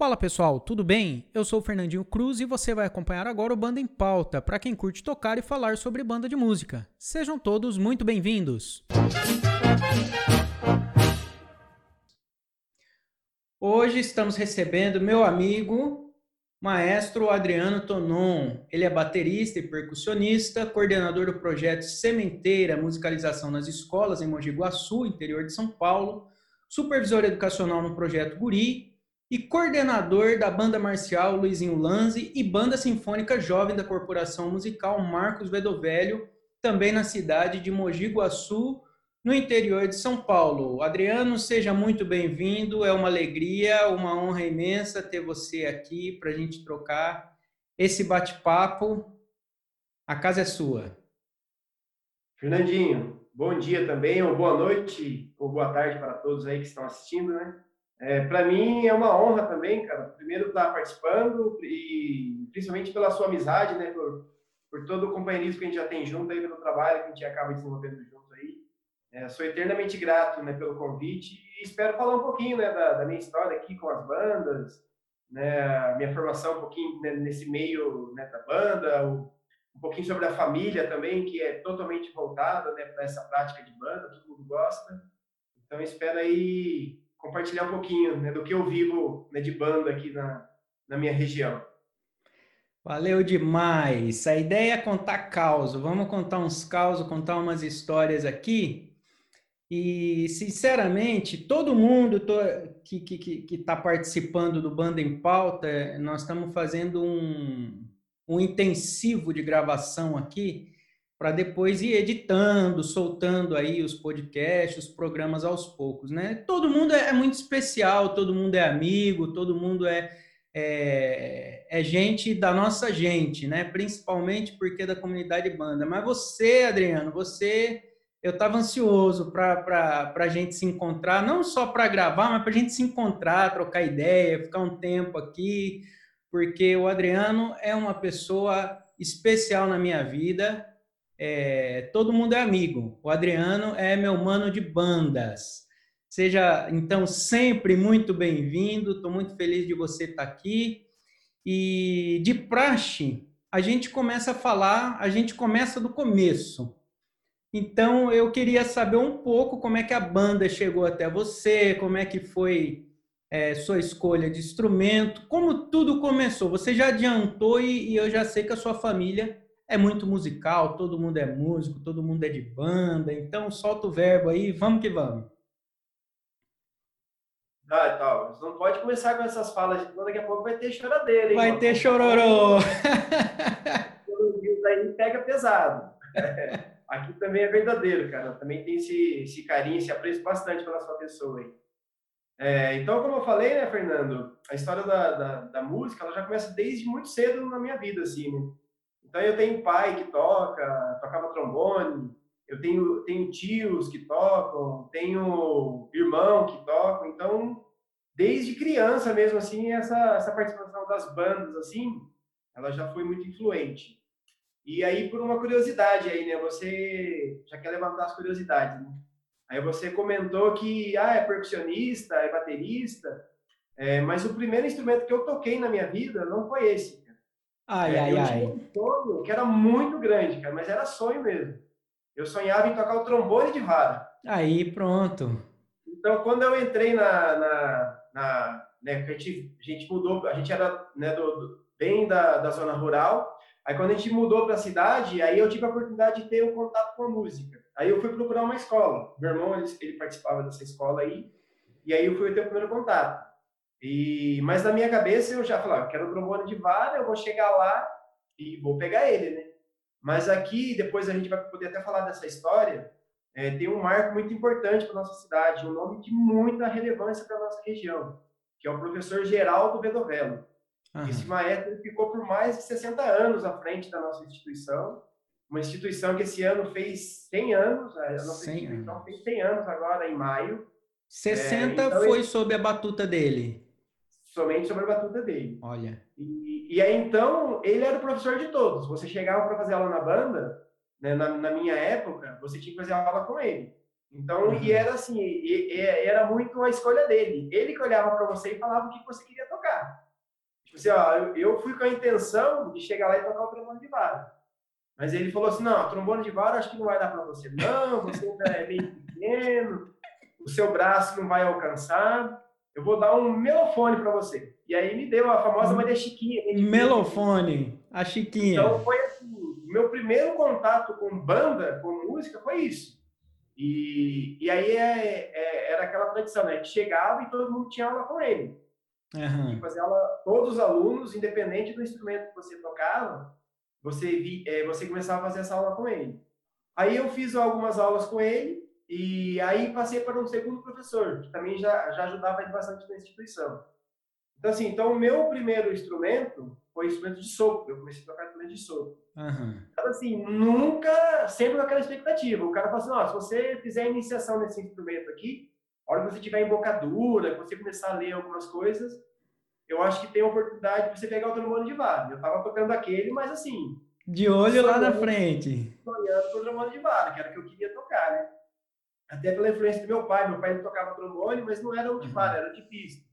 Fala pessoal, tudo bem? Eu sou o Fernandinho Cruz e você vai acompanhar agora o Banda em Pauta, para quem curte tocar e falar sobre banda de música. Sejam todos muito bem-vindos! Hoje estamos recebendo meu amigo, maestro Adriano Tonon. Ele é baterista e percussionista, coordenador do projeto Sementeira Musicalização nas Escolas em Mogi Guaçu, interior de São Paulo, supervisor educacional no projeto Guri e coordenador da banda marcial Luizinho Lanzi e banda sinfônica jovem da Corporação Musical Marcos Vedovelho, também na cidade de Mogi Guaçu, no interior de São Paulo. Adriano, seja muito bem-vindo, é uma alegria, uma honra imensa ter você aqui para a gente trocar esse bate-papo. A casa é sua. Fernandinho, bom dia também, ou boa noite, ou boa tarde para todos aí que estão assistindo, né? É, para mim é uma honra também, cara. Primeiro estar tá participando e principalmente pela sua amizade, né? Por, por todo o companheirismo que a gente já tem junto aí, pelo trabalho que a gente acaba desenvolvendo junto aí. É, sou eternamente grato, né, pelo convite e espero falar um pouquinho, né, da, da minha história aqui com as bandas, né, minha formação um pouquinho né, nesse meio né, da banda, o, um pouquinho sobre a família também, que é totalmente voltada, né, para essa prática de banda, todo mundo gosta. Então espero aí compartilhar um pouquinho né, do que eu vivo né, de banda aqui na, na minha região. Valeu demais! A ideia é contar caos. Vamos contar uns causos, contar umas histórias aqui. E, sinceramente, todo mundo que está tá participando do Banda em Pauta, nós estamos fazendo um, um intensivo de gravação aqui para depois ir editando, soltando aí os podcasts, os programas aos poucos, né? Todo mundo é, é muito especial, todo mundo é amigo, todo mundo é, é, é gente da nossa gente, né? Principalmente porque é da comunidade banda. Mas você, Adriano, você, eu estava ansioso para a gente se encontrar, não só para gravar, mas para a gente se encontrar, trocar ideia, ficar um tempo aqui, porque o Adriano é uma pessoa especial na minha vida é, todo mundo é amigo. O Adriano é meu mano de bandas. Seja, então, sempre muito bem-vindo. Estou muito feliz de você estar tá aqui. E de praxe, a gente começa a falar, a gente começa do começo. Então, eu queria saber um pouco como é que a banda chegou até você, como é que foi é, sua escolha de instrumento, como tudo começou. Você já adiantou e, e eu já sei que a sua família é muito musical, todo mundo é músico, todo mundo é de banda, então solta o verbo aí, vamos que vamos. Ah, tá. Você não pode começar com essas falas, senão daqui a pouco vai ter choradeira, hein? Vai ter chororô. aí pega pesado. Aqui também é verdadeiro, cara. Também tem esse, esse carinho, esse apreço bastante pela sua pessoa aí. É, então, como eu falei, né, Fernando, a história da, da, da, música, ela já começa desde muito cedo na minha vida, assim, né? Então eu tenho pai que toca, tocava trombone, eu tenho, tenho tios que tocam, tenho irmão que tocam, então desde criança mesmo assim essa essa participação das bandas assim, ela já foi muito influente. E aí por uma curiosidade aí, né, você já quer levantar as curiosidades, né? Aí você comentou que ah, é percussionista, é baterista, é, mas o primeiro instrumento que eu toquei na minha vida não foi esse. Ai, é, ai, eu ai. tinha um sonho que era muito grande, cara, mas era sonho mesmo. Eu sonhava em tocar o trombone de vara. Aí, pronto. Então, quando eu entrei na, na, na né, a gente, a gente mudou, a gente era né, do, do, bem da, da zona rural. Aí, quando a gente mudou para a cidade, aí eu tive a oportunidade de ter um contato com a música. Aí eu fui procurar uma escola. Meu irmão, ele, ele participava dessa escola aí. E aí eu fui ter o primeiro contato. E, mas na minha cabeça eu já falava, quero um trombone de vara, eu vou chegar lá e vou pegar ele, né? Mas aqui, depois a gente vai poder até falar dessa história, é, tem um marco muito importante para nossa cidade, um nome de muita relevância para nossa região, que é o professor Geraldo Vedovello. Uhum. Esse maestro ficou por mais de 60 anos à frente da nossa instituição, uma instituição que esse ano fez 100 anos, a nossa 100 instituição anos. fez 100 anos agora, em maio. 60 é, então foi ele... sob a batuta dele somente sobre a batuta dele. Olha. E, e aí, então, ele era o professor de todos. Você chegava para fazer aula na banda, né, na, na, minha época, você tinha que fazer aula com ele. Então, uhum. e era assim, e, e, era muito a escolha dele. Ele que olhava para você e falava o que você queria tocar. Tipo assim, ó, eu fui com a intenção de chegar lá e tocar o trombone de vara. Mas ele falou assim, não, trombone de vara acho que não vai dar para você. Não, você ainda é bem pequeno, o seu braço não vai alcançar. Eu vou dar um melofone para você. E aí me deu a famosa Maria Chiquinha. Melofone, a Chiquinha. Então foi assim, meu primeiro contato com banda, com música, foi isso. E, e aí é, é, era aquela tradição, né? A gente chegava e todo mundo tinha aula com ele. Uhum. Fazer aula, todos os alunos, independente do instrumento que você tocava, você, vi, é, você começava a fazer essa aula com ele. Aí eu fiz algumas aulas com ele e aí passei para um segundo professor, que também já, já ajudava bastante na instituição. Então, assim, então o meu primeiro instrumento foi instrumento de sopro. Eu comecei a tocar instrumento de sopro. Uhum. Então, assim, nunca, sempre com aquela expectativa. O cara fala assim, ó, se você fizer a iniciação nesse instrumento aqui, a hora que você tiver embocadura, que você começar a ler algumas coisas, eu acho que tem a oportunidade de você pegar o trombone de vara. Eu tava tocando aquele, mas assim... De olho lá na frente. Sonhando com o trombone de vara, que era o que eu queria tocar, né? Até pela influência do meu pai. Meu pai tocava trombone, mas não era o de vara, era de pista.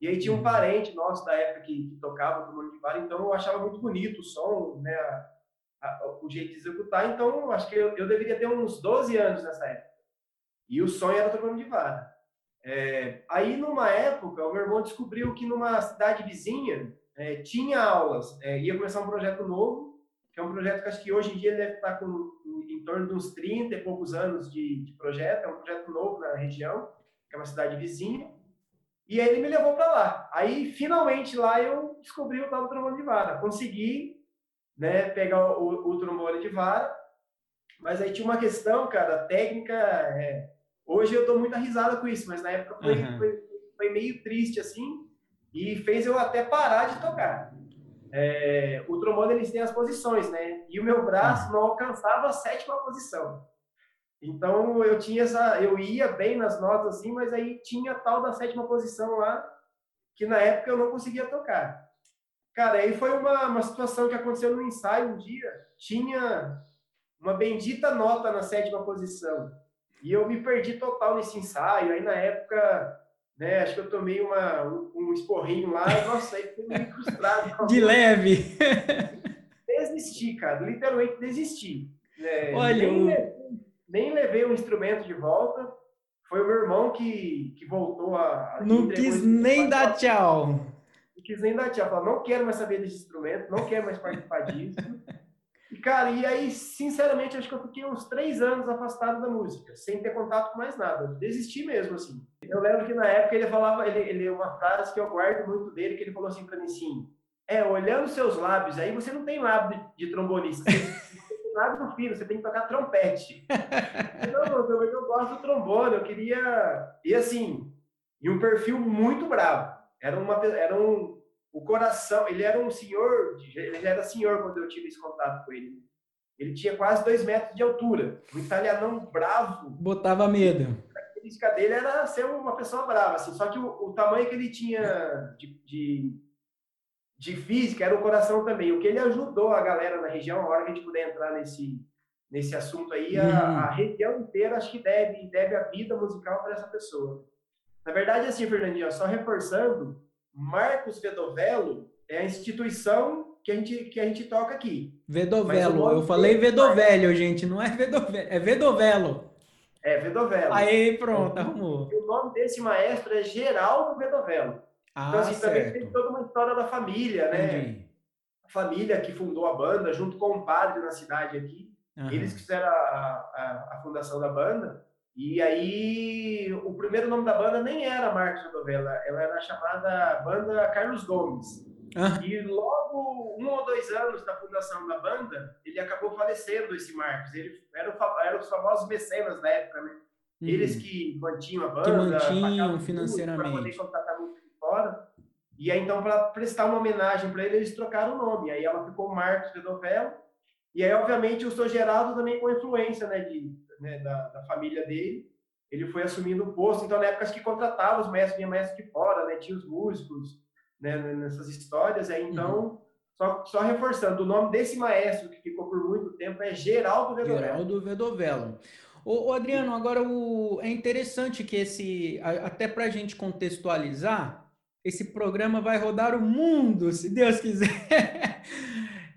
E aí tinha um uhum. parente nosso da época que, que tocava trombone de vara, então eu achava muito bonito o som, né? A, a, o jeito de executar. Então, acho que eu, eu deveria ter uns 12 anos nessa época. E o sonho era o trombone de vara. É, aí, numa época, o meu irmão descobriu que numa cidade vizinha é, tinha aulas, é, ia começar um projeto novo, que é um projeto que acho que hoje em dia deve estar com em torno de uns 30 e poucos anos de, de projeto, é um projeto novo na região, que é uma cidade vizinha, e aí ele me levou para lá. Aí, finalmente, lá eu descobri o tal do trombone de vara. Consegui né, pegar o, o trombone de vara, mas aí tinha uma questão, cara, técnica é, Hoje eu dou muita risada com isso, mas na época foi, uhum. foi, foi, meio triste assim e fez eu até parar de tocar. É, o trombone eles têm as posições, né? E o meu braço não alcançava a sétima posição. Então eu tinha essa, eu ia bem nas notas assim, mas aí tinha tal da sétima posição lá que na época eu não conseguia tocar. Cara, aí foi uma, uma situação que aconteceu no ensaio um dia. Tinha uma bendita nota na sétima posição. E eu me perdi total nesse ensaio. Aí na época, né, acho que eu tomei uma, um, um esporrinho lá, e, nossa, aí fui meio frustrado. De leve. Desisti, cara, literalmente desisti. Né? Olha, nem, levei, nem levei o instrumento de volta. Foi o meu irmão que, que voltou a. Não quis nem dar tchau. Não quis nem dar tchau. Falou, não quero mais saber desse instrumento, não quero mais participar disso. E, cara, e aí, sinceramente, acho que eu fiquei uns três anos afastado da música, sem ter contato com mais nada. Desisti mesmo, assim. Eu lembro que na época ele falava, ele, ele uma frase que eu guardo muito dele, que ele falou assim para mim assim, é, olhando seus lábios, aí você não tem lábio de, trombonista, você tem lábio filho, você tem que tocar trompete. não, eu, eu gosto do trombone, eu queria... E assim, e um perfil muito bravo. Era, uma, era um, o coração, ele era um senhor, ele já era senhor quando eu tive esse contato com ele. Ele tinha quase dois metros de altura, um italianão bravo. Botava medo. A característica dele era ser uma pessoa brava, assim. Só que o, o tamanho que ele tinha de, de, de, física era o coração também. O que ele ajudou a galera na região, a hora que a gente puder entrar nesse, nesse assunto aí, a, uhum. a região inteira acho que deve, deve a vida musical para essa pessoa. Na verdade, assim, Fernandinho, só reforçando, Marcos Vedovelo é a instituição que a gente, que a gente toca aqui. Vedovelo, eu falei Vedovelho, gente, não é Vedovelo, é Vedovelo. É, Vedovelo. Aí, pronto, arrumou. o nome desse maestro é Geraldo Vedovelo. Ah, então, assim, certo. também tem toda uma história da família, né? Entendi. A família que fundou a banda, junto com um padre na cidade aqui. Uhum. Eles fizeram a, a, a fundação da banda. E aí, o primeiro nome da banda nem era Marcos Rodovela, ela era chamada Banda Carlos Gomes. Ah. E logo, um ou dois anos da fundação da banda, ele acabou falecendo, esse Marcos. Ele era, o, era os famosos mecenas da época, né? Uhum. Eles que mantinham a banda. Que mantinham financeiramente. Para poder contratar de fora. E aí, então, para prestar uma homenagem para ele, eles trocaram o nome. Aí ela ficou Marcos Vedovela. E aí, obviamente, o seu Geraldo também com influência, né? De, né, da, da, família dele, ele foi assumindo o posto. Então, na época que contratava os mestres, vinha mestre de fora, né, tinha os músicos né, nessas histórias. Aí, então, uhum. só, só reforçando, o nome desse maestro que ficou por muito tempo é Geraldo Vedovelo. Geraldo Vedovelo. Ô, ô, Adriano, agora o, é interessante que esse, até para a gente contextualizar, esse programa vai rodar o mundo, se Deus quiser.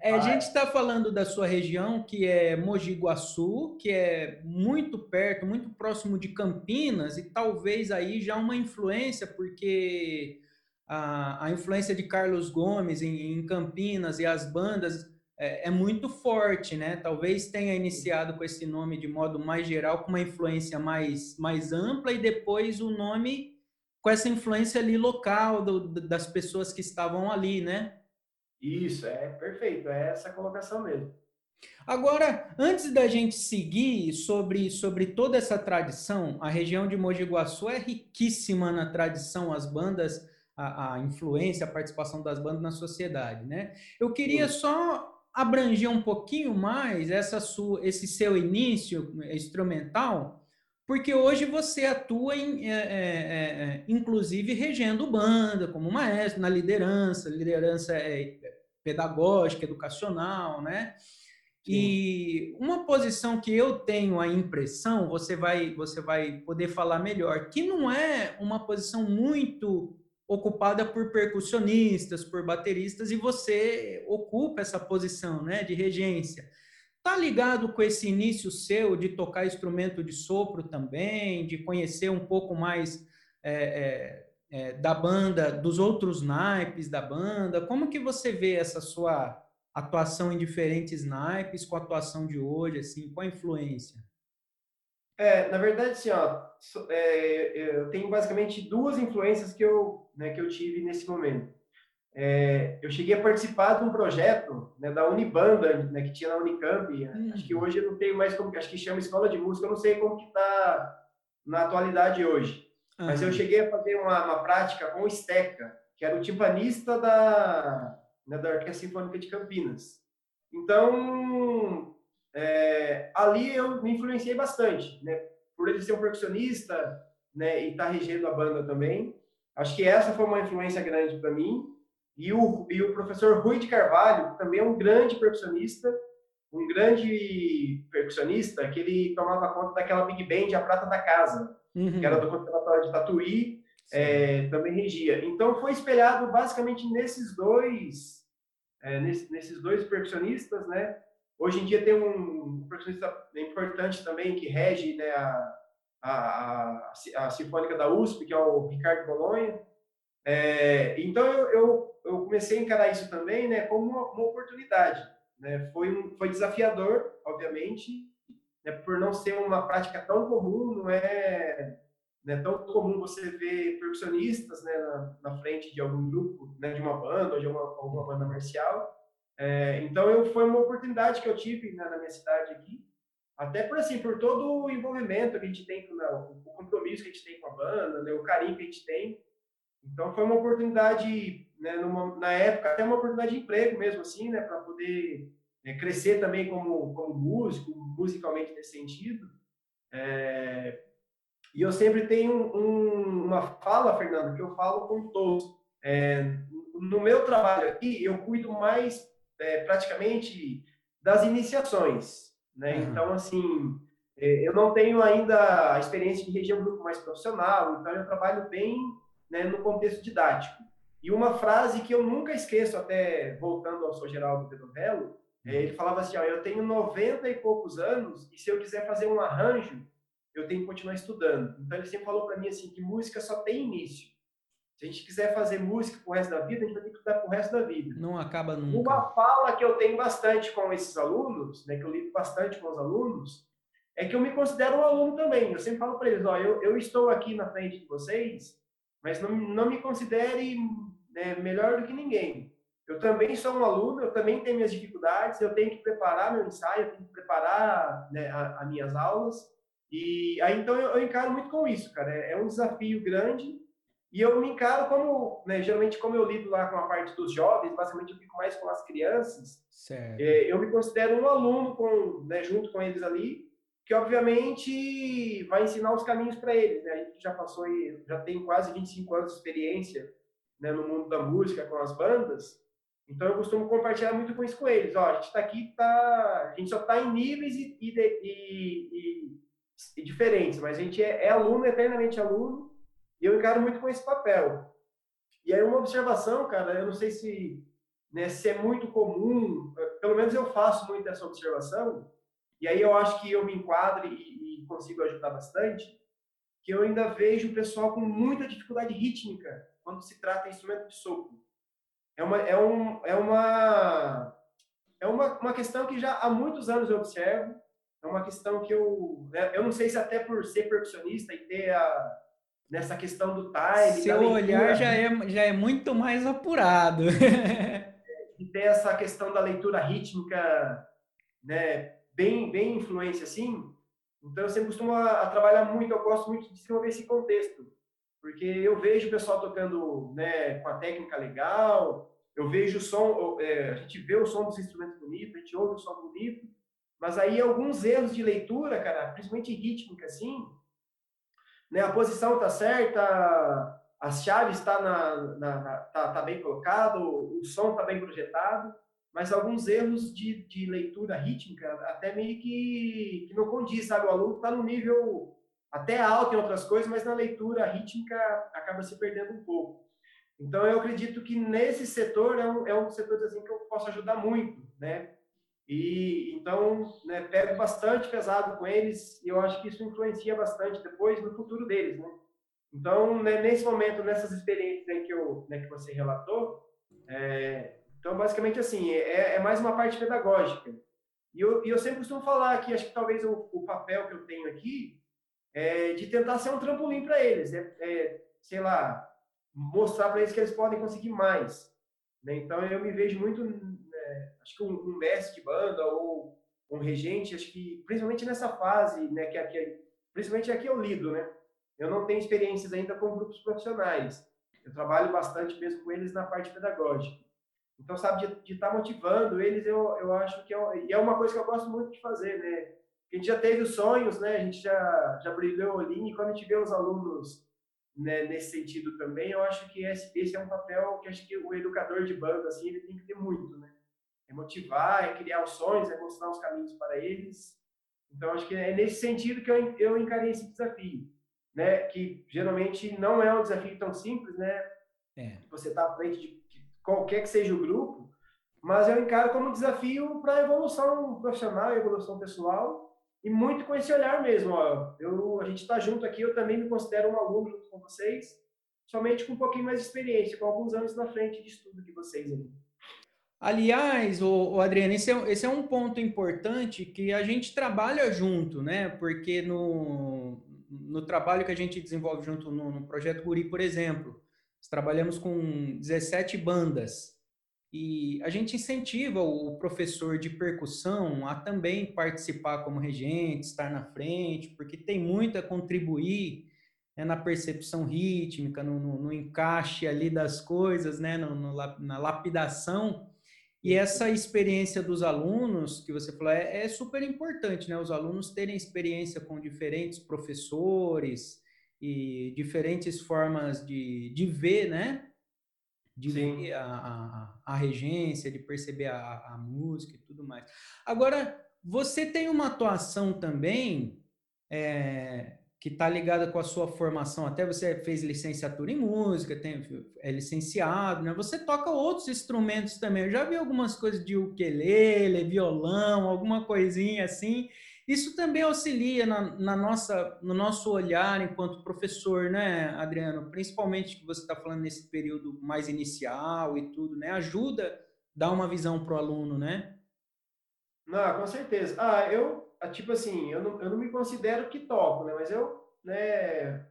É, a gente está falando da sua região, que é Mogi Guaçu, que é muito perto, muito próximo de Campinas, e talvez aí já uma influência, porque a, a influência de Carlos Gomes em, em Campinas e as bandas é, é, muito forte, né? Talvez tenha iniciado com esse nome de modo mais geral, com uma influência mais, mais ampla, e depois o nome com essa influência ali local do, das pessoas que estavam ali, né? Isso, é perfeito, é essa colocação mesmo. Agora, antes da gente seguir sobre, sobre toda essa tradição, a região de Mogi Guaçu é riquíssima na tradição, as bandas, a, a influência, a participação das bandas na sociedade, né? Eu queria só abranger um pouquinho mais essa sua, esse seu início instrumental, porque hoje você atua, em, é, é, é, é inclusive, regendo banda, como maestro, na liderança, liderança é, pedagógica, educacional, né? Sim. E uma posição que eu tenho a impressão, você vai, você vai poder falar melhor, que não é uma posição muito ocupada por percussionistas, por bateristas, e você ocupa essa posição né, de regência. Tá ligado com esse início seu de tocar instrumento de sopro também, de conhecer um pouco mais é, é, é, da banda, dos outros naipes da banda? Como que você vê essa sua atuação em diferentes naipes com a atuação de hoje, assim, qual a influência? É, na verdade, assim, ó, é, eu tenho basicamente duas influências que eu, né, que eu tive nesse momento. É, eu cheguei a participar de um projeto né, da Unibanda, né, que tinha na Unicamp. Hum. Acho que hoje eu não tenho mais como, acho que chama Escola de Música, eu não sei como que está na atualidade hoje. Mas eu cheguei a fazer uma, uma prática com o Steca, que era o timpanista da, né, da Orquestra Sinfônica de Campinas. Então, é, ali eu me influenciei bastante, né? Por ele ser um percussionista, né? E estar tá regendo a banda também. Acho que essa foi uma influência grande para mim. E o, e o professor Rui de Carvalho, também é um grande percussionista, um grande percussionista, que ele tomava conta daquela Big Band, A Prata da Casa, uhum. que era do Conservatório de Tatuí, é, também regia. Então, foi espelhado basicamente nesses dois, é, nesses, nesses dois percussionistas, né? Hoje em dia tem um percussionista importante também que rege né, a, a, a, a, Sinfônica da USP, que é o Ricardo Bolonha. É, então eu, eu, eu, comecei a encarar isso também né, como uma, uma oportunidade. Né? Foi, um, foi desafiador, obviamente, né, por não ser uma prática tão comum, não é né, tão comum você ver percussionistas né, na, na, frente de algum grupo, né, de uma banda ou de uma, alguma banda marcial. É, então, eu, foi uma oportunidade que eu tive né, na minha cidade aqui, até por assim, por todo o envolvimento que a gente tem, né, o compromisso que a gente tem com a banda, né, o carinho que a gente tem. Então, foi uma oportunidade, né, numa, na época, até uma oportunidade de emprego mesmo, assim, né, para poder né, crescer também como, como músico, musicalmente nesse sentido. É, e eu sempre tenho um, uma fala, Fernando, que eu falo com todos. É, no meu trabalho aqui, eu cuido mais é, praticamente das iniciações, né? Uhum. Então, assim, é, eu não tenho ainda a experiência de região grupo mais profissional, então eu trabalho bem né, no contexto didático. E uma frase que eu nunca esqueço, até voltando ao São Geraldo Pedrovelo, é, ele falava assim, ó, eu tenho 90 e poucos anos e se eu quiser fazer um arranjo, eu tenho que continuar estudando. Então ele sempre falou para mim assim que música só tem início. Se a gente quiser fazer música pro resto da vida, a gente vai ter que estudar pro resto da vida. Não acaba nunca. Uma fala que eu tenho bastante com esses alunos, né, que eu lido bastante com os alunos, é que eu me considero um aluno também. Eu sempre falo para eles, ó, eu, eu estou aqui na frente de vocês, mas não, não me considere né, melhor do que ninguém. Eu também sou um aluno, eu também tenho minhas dificuldades, eu tenho que preparar meu ensaio, eu tenho que preparar né, as minhas aulas. E aí então eu, eu, encaro muito com isso, cara. É, é um desafio grande, e eu me encaro como, né, geralmente, como eu lido lá com a parte dos jovens, basicamente eu fico mais com as crianças. É, eu me considero um aluno com, né, junto com eles ali, que obviamente vai ensinar os caminhos para eles. Né? A gente já passou, já tem quase 25 anos de experiência né, no mundo da música com as bandas. Então eu costumo compartilhar muito com isso com eles. Ó, a gente está aqui, tá, a gente só está em níveis e, e, e, e, diferentes, mas a gente é, é aluno, eternamente aluno e eu encaro muito com esse papel. E aí uma observação, cara, eu não sei se, né, se é muito comum, pelo menos eu faço muito essa observação, e aí eu acho que eu me enquadro e, e consigo ajudar bastante, que eu ainda vejo o pessoal com muita dificuldade rítmica quando se trata de instrumento de sopro. É uma, é um, é uma, é uma, uma questão que já há muitos anos eu observo, é uma questão que eu, né, eu não sei se até por ser percussionista e ter a, nessa questão do time. Seu olhar já é, já é muito mais apurado. e ter essa questão da leitura rítmica, né, bem, bem influência assim. Então eu sempre costumo a, a trabalhar muito, eu gosto muito de desenvolver esse contexto, porque eu vejo o pessoal tocando, né, com a técnica legal, eu vejo o som, é, a gente vê o som dos instrumentos bonito, a gente ouve o som bonito, mas aí alguns erros de leitura, cara, principalmente rítmica, assim, né, a posição tá certa, as chaves está na, na, na, tá, tá bem colocado, o som tá bem projetado, mas alguns erros de, de leitura rítmica até meio que, que não condiz, sabe? O aluno está no nível até alto em outras coisas, mas na leitura rítmica acaba se perdendo um pouco. Então, eu acredito que nesse setor é um, é um setor assim, que eu posso ajudar muito, né? E então, né, pego bastante pesado com eles e eu acho que isso influencia bastante depois no futuro deles, né? Então, né, nesse momento, nessas experiências aí que, eu, né, que você relatou, é, então, basicamente, assim, é, é mais uma parte pedagógica. E eu, e eu sempre costumo falar que acho que talvez o, o papel que eu tenho aqui é de tentar ser um trampolim para eles, é, é, sei lá, mostrar para eles que eles podem conseguir mais. Né? Então, eu me vejo muito, né, acho que um, um, mestre de banda ou um regente, acho que principalmente nessa fase, né, que aqui, principalmente aqui eu lido, né? Eu não tenho experiências ainda com grupos profissionais. Eu trabalho bastante mesmo com eles na parte pedagógica. Então, sabe, de estar tá motivando eles, eu, eu acho que é, é uma coisa que eu gosto muito de fazer, né? A gente já teve os sonhos, né? A gente já, já brilhou olhinho, e quando a gente vê os alunos né, nesse sentido também, eu acho que esse, esse é um papel que acho que o educador de banda, assim, ele tem que ter muito, né? É motivar, é criar os sonhos, é mostrar os caminhos para eles. Então, acho que é nesse sentido que eu, eu encarei esse desafio, né? Que geralmente não é um desafio tão simples, né? É. Você está à frente de qualquer que seja o grupo, mas eu encaro como desafio para evolução profissional, evolução pessoal e muito com esse olhar mesmo. Ó. Eu, a gente está junto aqui, eu também me considero um aluno junto com vocês, somente com um pouquinho mais de experiência, com alguns anos na frente de estudo que vocês aí. Aliás, o, o Adriano, esse é, esse é um ponto importante que a gente trabalha junto, né? Porque no, no trabalho que a gente desenvolve junto no, no projeto Guri, por exemplo, trabalhamos com 17 bandas e a gente incentiva o professor de percussão a também participar como regente, estar na frente, porque tem muito a contribuir né, na percepção rítmica, no, no, no, encaixe ali das coisas, né, no, na lapidação. E essa experiência dos alunos, que você falou, é, é super importante, né? Os alunos terem experiência com diferentes professores, e diferentes formas de, de ver, né? De Sim. ver a, a, a, regência, de perceber a, a música e tudo mais. Agora, você tem uma atuação também é, que está ligada com a sua formação, até você fez licenciatura em música, tem, é licenciado, né? Você toca outros instrumentos também. Eu já vi algumas coisas de ukulele, violão, alguma coisinha assim. Isso também auxilia na, na, nossa, no nosso olhar enquanto professor, né, Adriano? Principalmente que você está falando nesse período mais inicial e tudo, né? Ajuda a dar uma visão para o aluno, né? Não, com certeza. Ah, eu, ah, tipo assim, eu não, eu não me considero que toco, né? Mas eu, né,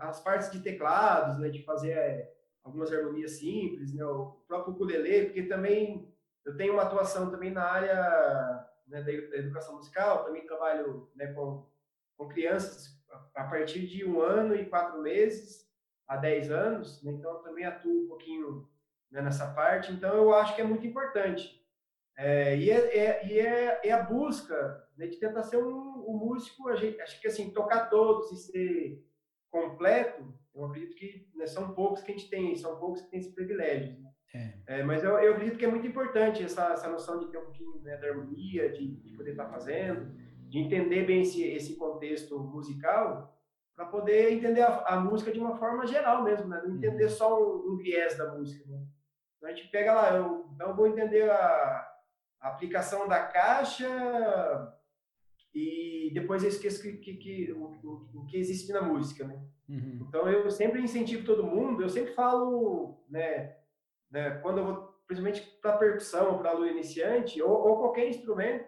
as partes de teclados, né, de fazer é, algumas harmonias simples, né, o próprio ukulele, porque também eu tenho uma atuação também na área né, da, educação musical, também trabalho né, com, com crianças a partir de um ano e quatro meses a dez anos, né, então também atuo um pouquinho né, nessa parte, então eu acho que é muito importante. É, e é, é, é, é, a busca né, de tentar ser um, um músico, gente, acho que assim, tocar todos e ser completo, eu acredito que né, são poucos que a gente tem, são poucos que têm esse privilégio. Né? É. É, mas eu, eu acredito que é muito importante essa, essa noção de ter um pouquinho né, da harmonia, de, de poder estar fazendo, de entender bem esse, esse contexto musical, para poder entender a, a, música de uma forma geral mesmo, né? Não entender uhum. só um, um, viés da música, né? Então a gente pega lá, eu, então eu vou entender a, a, aplicação da caixa e depois eu esqueço que, que, que o, o, o, que existe na música, né? Uhum. Então eu sempre incentivo todo mundo, eu sempre falo, né, né quando eu vou, principalmente para percussão, para aluno iniciante ou, ou qualquer instrumento,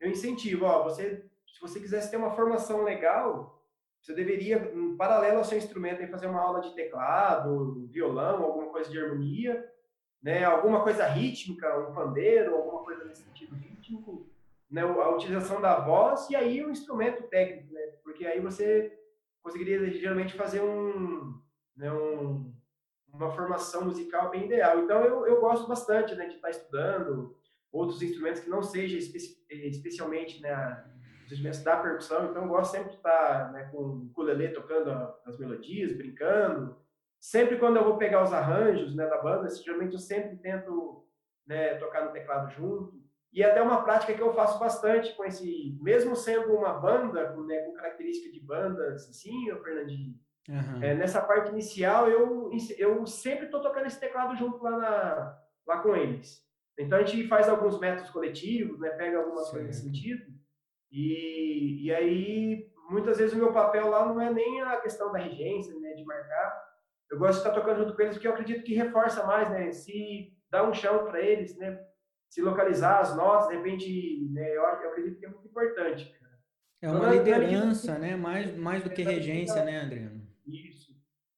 eu incentivo, ó, você, se você quisesse ter uma formação legal, você deveria, em paralelo ao seu instrumento, fazer uma aula de teclado, violão, alguma coisa de harmonia, né? alguma coisa rítmica, um pandeiro, alguma coisa nesse sentido rítmico, né? a utilização da voz e aí o instrumento técnico, né? porque aí você conseguiria geralmente fazer um, né? um uma formação musical bem ideal. Então eu, eu gosto bastante né, de estar estudando outros instrumentos que não seja espe especialmente né, os instrumentos da percussão, então eu gosto sempre de estar né, com o ukulele tocando as melodias, brincando. Sempre quando eu vou pegar os arranjos né, da banda, geralmente eu sempre tento né, tocar no teclado junto. E é até uma prática que eu faço bastante com esse, mesmo sendo uma banda com, né, com característica de bandas, assim, o Fernandinho. Uhum. É, nessa parte inicial, eu, eu sempre estou tocando esse teclado junto lá, na, lá com eles. Então a gente faz alguns métodos coletivos, né, pega algumas coisas nesse sentido. E, e aí, muitas vezes, o meu papel lá não é nem a questão da regência, né, de marcar. Eu gosto de estar tocando junto com eles porque eu acredito que reforça mais, né? Se dá um chão para eles, né? Se localizar as notas, de repente, né, eu, eu acredito que é muito importante. Cara. É uma então, liderança, né? Mais, mais do que regência, né, Adriano?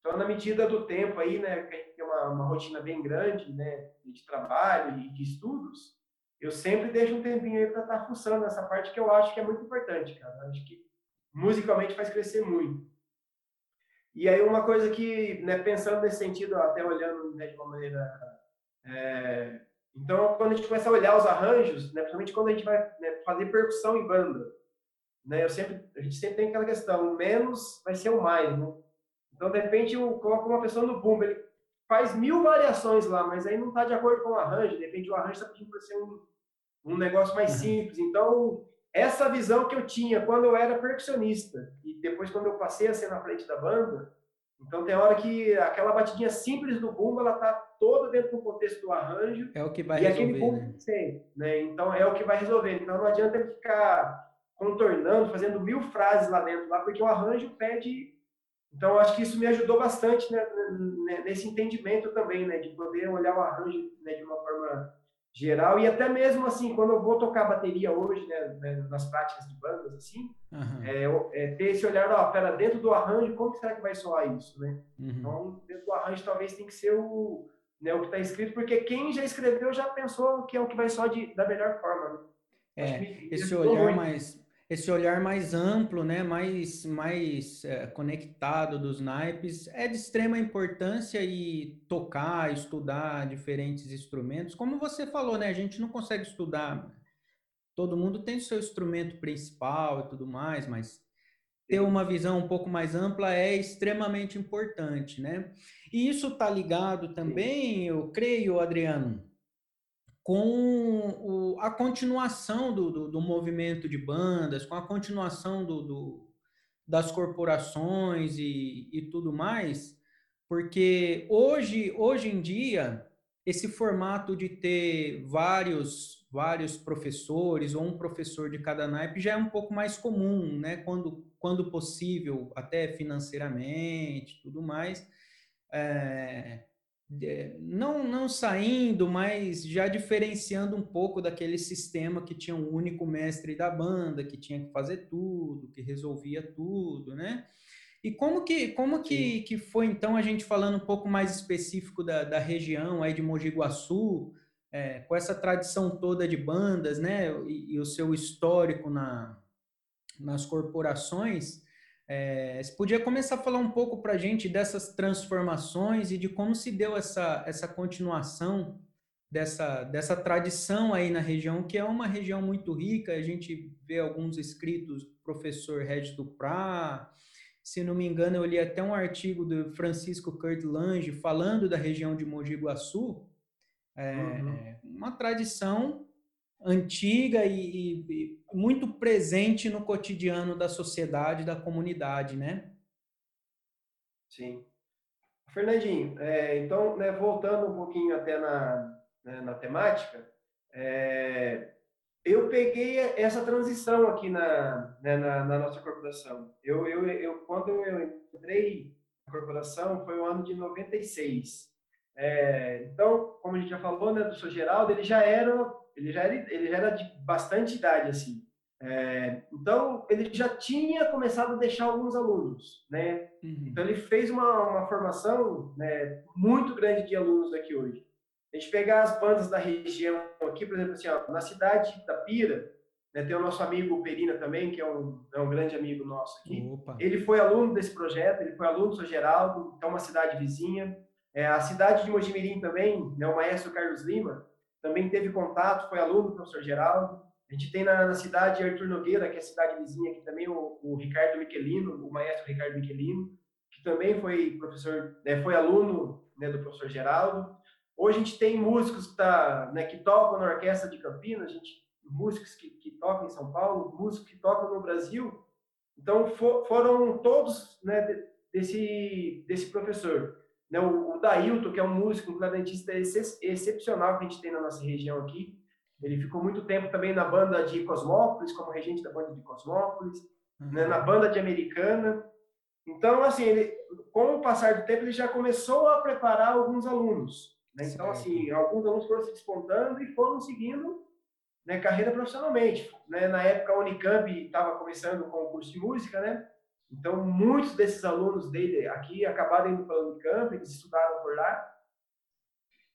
Então, na medida do tempo aí, né, que a gente tem uma, uma rotina bem grande, né, de trabalho e de estudos, eu sempre deixo um tempinho aí para estar tá funcionando nessa parte que eu acho que é muito importante, cara. Eu acho que musicalmente faz crescer muito. E aí uma coisa que, né, pensando nesse sentido, até olhando né, de uma maneira, é... então quando a gente começa a olhar os arranjos, né, principalmente quando a gente vai né, fazer percussão em banda, né, eu sempre, a gente sempre tem aquela questão, o menos vai ser o mais, né? Então de repente eu coloco uma pessoa no boom, ele faz mil variações lá, mas aí não está de acordo com o arranjo, de repente o arranjo está pedindo para ser um um negócio mais uhum. simples. Então, essa visão que eu tinha quando eu era percussionista e depois quando eu passei a ser na frente da banda, então tem hora que aquela batidinha simples do bumbo, ela tá toda dentro do contexto do arranjo. É o que vai e resolver, aquele bumbo né? Tem, né? Então é o que vai resolver. Então não adianta ele ficar contornando, fazendo mil frases lá dentro, lá, porque o arranjo pede. Então acho que isso me ajudou bastante né, né, nesse entendimento também, né, de poder olhar o arranjo né, de uma forma geral e até mesmo assim quando eu vou tocar bateria hoje né, né nas práticas de bandas assim uhum. é, é, ter esse olhar ó pera dentro do arranjo como será que vai soar isso né uhum. então dentro do arranjo talvez tem que ser o né, o que está escrito porque quem já escreveu já pensou que é o que vai soar de, da melhor forma né? é, esse olhar mais esse olhar mais amplo, né, mais, mais é, conectado dos naipes é de extrema importância e tocar, estudar diferentes instrumentos. Como você falou, né, a gente não consegue estudar. Todo mundo tem seu instrumento principal e tudo mais, mas ter uma visão um pouco mais ampla é extremamente importante, né? E isso está ligado também, eu creio, Adriano, com o, a continuação do, do, do, movimento de bandas, com a continuação do, do das corporações e, e, tudo mais, porque hoje, hoje em dia, esse formato de ter vários, vários professores ou um professor de cada naipe já é um pouco mais comum, né? quando, quando possível, até financeiramente, tudo mais. É, não, não saindo, mas já diferenciando um pouco daquele sistema que tinha um único mestre da banda, que tinha que fazer tudo, que resolvia tudo, né? E como que, como que, que foi, então, a gente falando um pouco mais específico da, da região aí de Mogi Guaçu, é, com essa tradição toda de bandas, né, e, e o seu histórico na, nas corporações, é, você podia começar a falar um pouco para a gente dessas transformações e de como se deu essa, essa continuação dessa, dessa tradição aí na região, que é uma região muito rica. A gente vê alguns escritos do professor Regis Duprá, se não me engano, eu li até um artigo do Francisco Kurt Lange falando da região de Mogi Guaçu, é, uhum. uma tradição antiga e, e, muito presente no cotidiano da sociedade, da comunidade, né? Sim. Fernandinho, é, então, né, voltando um pouquinho até na, né, na temática, é, eu peguei essa transição aqui na, né, na, na, nossa corporação. Eu, eu, eu, quando eu entrei na corporação, foi o ano de 96. É, então, como a gente já falou, né, do seu Geraldo, ele já era, ele já era, ele já era de bastante idade, assim. É, então, ele já tinha começado a deixar alguns alunos, né? Uhum. Então, ele fez uma, uma formação né, muito grande de alunos aqui hoje. A gente pegar as bandas da região aqui, por exemplo, assim, ó, na cidade da Pira, né, tem o nosso amigo Perina também, que é um, é um grande amigo nosso aqui. Opa. Ele foi aluno desse projeto, ele foi aluno do São Geraldo, que é uma cidade vizinha. É, a cidade de Mojimirim também, né, o maestro Carlos Lima, também teve contato, foi aluno do professor Geraldo. A gente tem na, na cidade Arthur Nogueira, que é a cidade vizinha aqui também, o, o Ricardo Michelino, o maestro Ricardo Michelino, que também foi professor, né, foi aluno né, do professor Geraldo. Hoje a gente tem músicos que, tá, né, que tocam na Orquestra de Campinas, a gente, músicos que, que tocam em São Paulo, músicos que tocam no Brasil. Então for, foram todos né, desse, desse professor. Né, o, o Dailton, que é um músico, um clarinetista excepcional que a gente tem na nossa região aqui, ele ficou muito tempo também na banda de Cosmópolis, como regente da banda de Cosmópolis, uhum. né, na banda de Americana. Então, assim, ele, com o passar do tempo, ele já começou a preparar alguns alunos. Né? Então, assim, alguns alunos foram se despontando e foram seguindo né, carreira profissionalmente. Né? Na época, a Unicamp estava começando com o curso de música, né? Então, muitos desses alunos dele aqui acabaram indo para a Unicamp, eles estudaram por lá.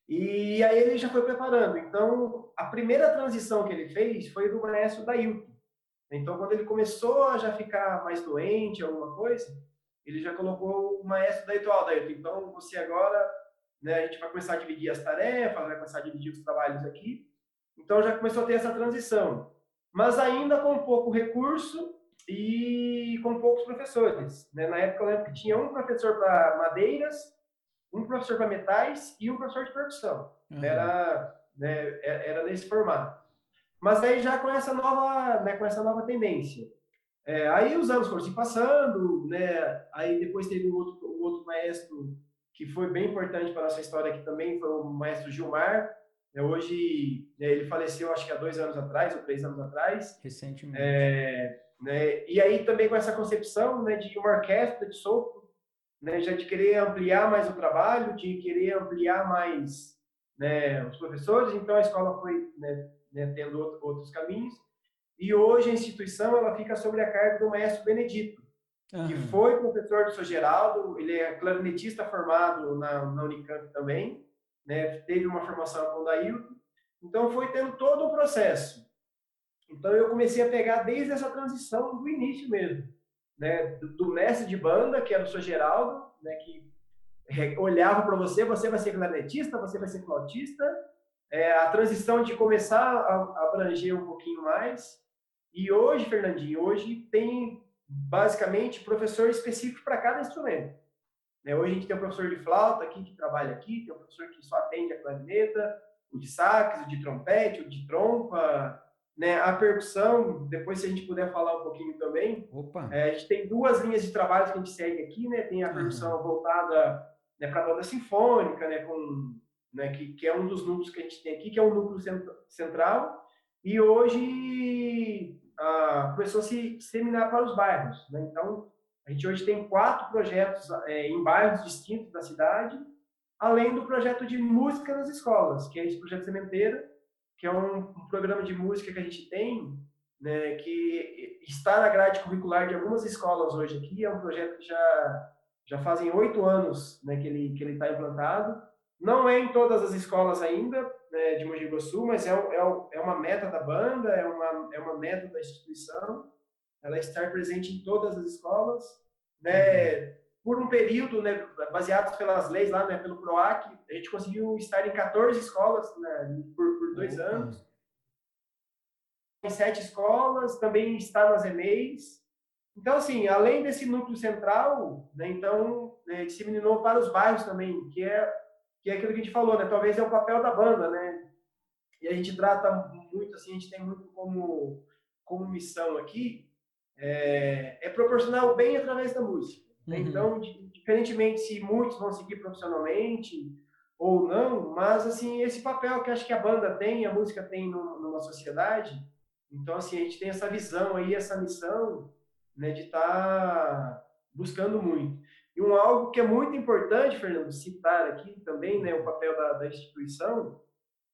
E aí ele já foi preparando. Então, a primeira transição que ele fez foi do maestro Dailton. Então, quando ele começou a já ficar mais doente, alguma coisa, ele já colocou o maestro Dailton. Ó, Dailton, então você agora, né, a gente vai começar a dividir as tarefas, vai começar a dividir os trabalhos aqui. Então, já começou a ter essa transição. Mas ainda com pouco recurso e com poucos professores. Né? Na época, eu lembro que tinha um professor para madeiras, um professor para metais e um professor de percussão. Uhum. Era, né, é, era nesse formato. Mas aí já com essa nova, né, com essa nova tendência. É, aí os anos foram se passando, né? Aí depois teve um outro, um outro maestro que foi bem importante para a nossa história aqui também, foi o maestro Gilmar. É, hoje né, ele faleceu, acho que há dois anos atrás ou três anos atrás. Recentemente. É, né, e aí também com essa concepção né, de uma orquestra de sopro né, já de querer ampliar mais o trabalho, de querer ampliar mais né, os professores, então a escola foi né, né, tendo outros caminhos, e hoje a instituição ela fica sobre a carga do maestro Benedito, uhum. que foi professor do Sr. Geraldo, ele é clarinetista formado na, na Unicamp também, né, teve uma formação com o Dailton, então foi tendo todo um processo. Então eu comecei a pegar desde essa transição do início mesmo né, do, do, mestre de banda, que era o seu Geraldo, né, que olhava para você, você vai ser clarinetista, você vai ser flautista, é, a transição de começar a, a abranger um pouquinho mais. E hoje, Fernandinho, hoje tem basicamente professor específico para cada instrumento. Né? Hoje a gente tem um professor de flauta aqui que trabalha aqui, tem um professor que só atende a clarineta, o de sax, o de trompete, o de trompa, né, a percussão, depois se a gente puder falar um pouquinho também. Opa. É, a gente tem duas linhas de trabalho que a gente segue aqui, né? Tem a percussão uhum. voltada né, para a banda sinfônica, né, com, né, que, que é um dos núcleos que a gente tem aqui, que é um núcleo central. E hoje ah, começou a se disseminar para os bairros. Né? Então, a gente hoje tem quatro projetos é, em bairros distintos da cidade, além do projeto de música nas escolas, que é esse projeto Sementeira, que é um, um, programa de música que a gente tem, né, que está na grade curricular de algumas escolas hoje aqui. É um projeto que já, já fazem oito anos né, que ele que ele está implantado. Não é em todas as escolas ainda né, de Mogi Guaçu, mas é, é, é uma meta da banda, é uma, é uma meta da instituição. Ela estar presente em todas as escolas. Né, uhum por um período, né, baseados pelas leis lá, né, pelo PROAC, a gente conseguiu estar em 14 escolas né, por, por dois anos. Em sete escolas, também está nas EMEIs. Então, assim, além desse núcleo central, né, então, né, disseminou para os bairros também, que é, que é aquilo que a gente falou, né, talvez é o papel da banda, né, e a gente trata muito, assim, a gente tem muito como, como missão aqui, é, é proporcionar o bem através da música. Né? Uhum. Então, diferentemente se muitos vão seguir profissionalmente ou não, mas assim esse papel que acho que a banda tem, a música tem no, numa sociedade. Então, assim, a gente tem essa visão aí, essa missão, né, de estar tá buscando muito. E um algo que é muito importante, Fernando, citar aqui também, né, o papel da, da instituição.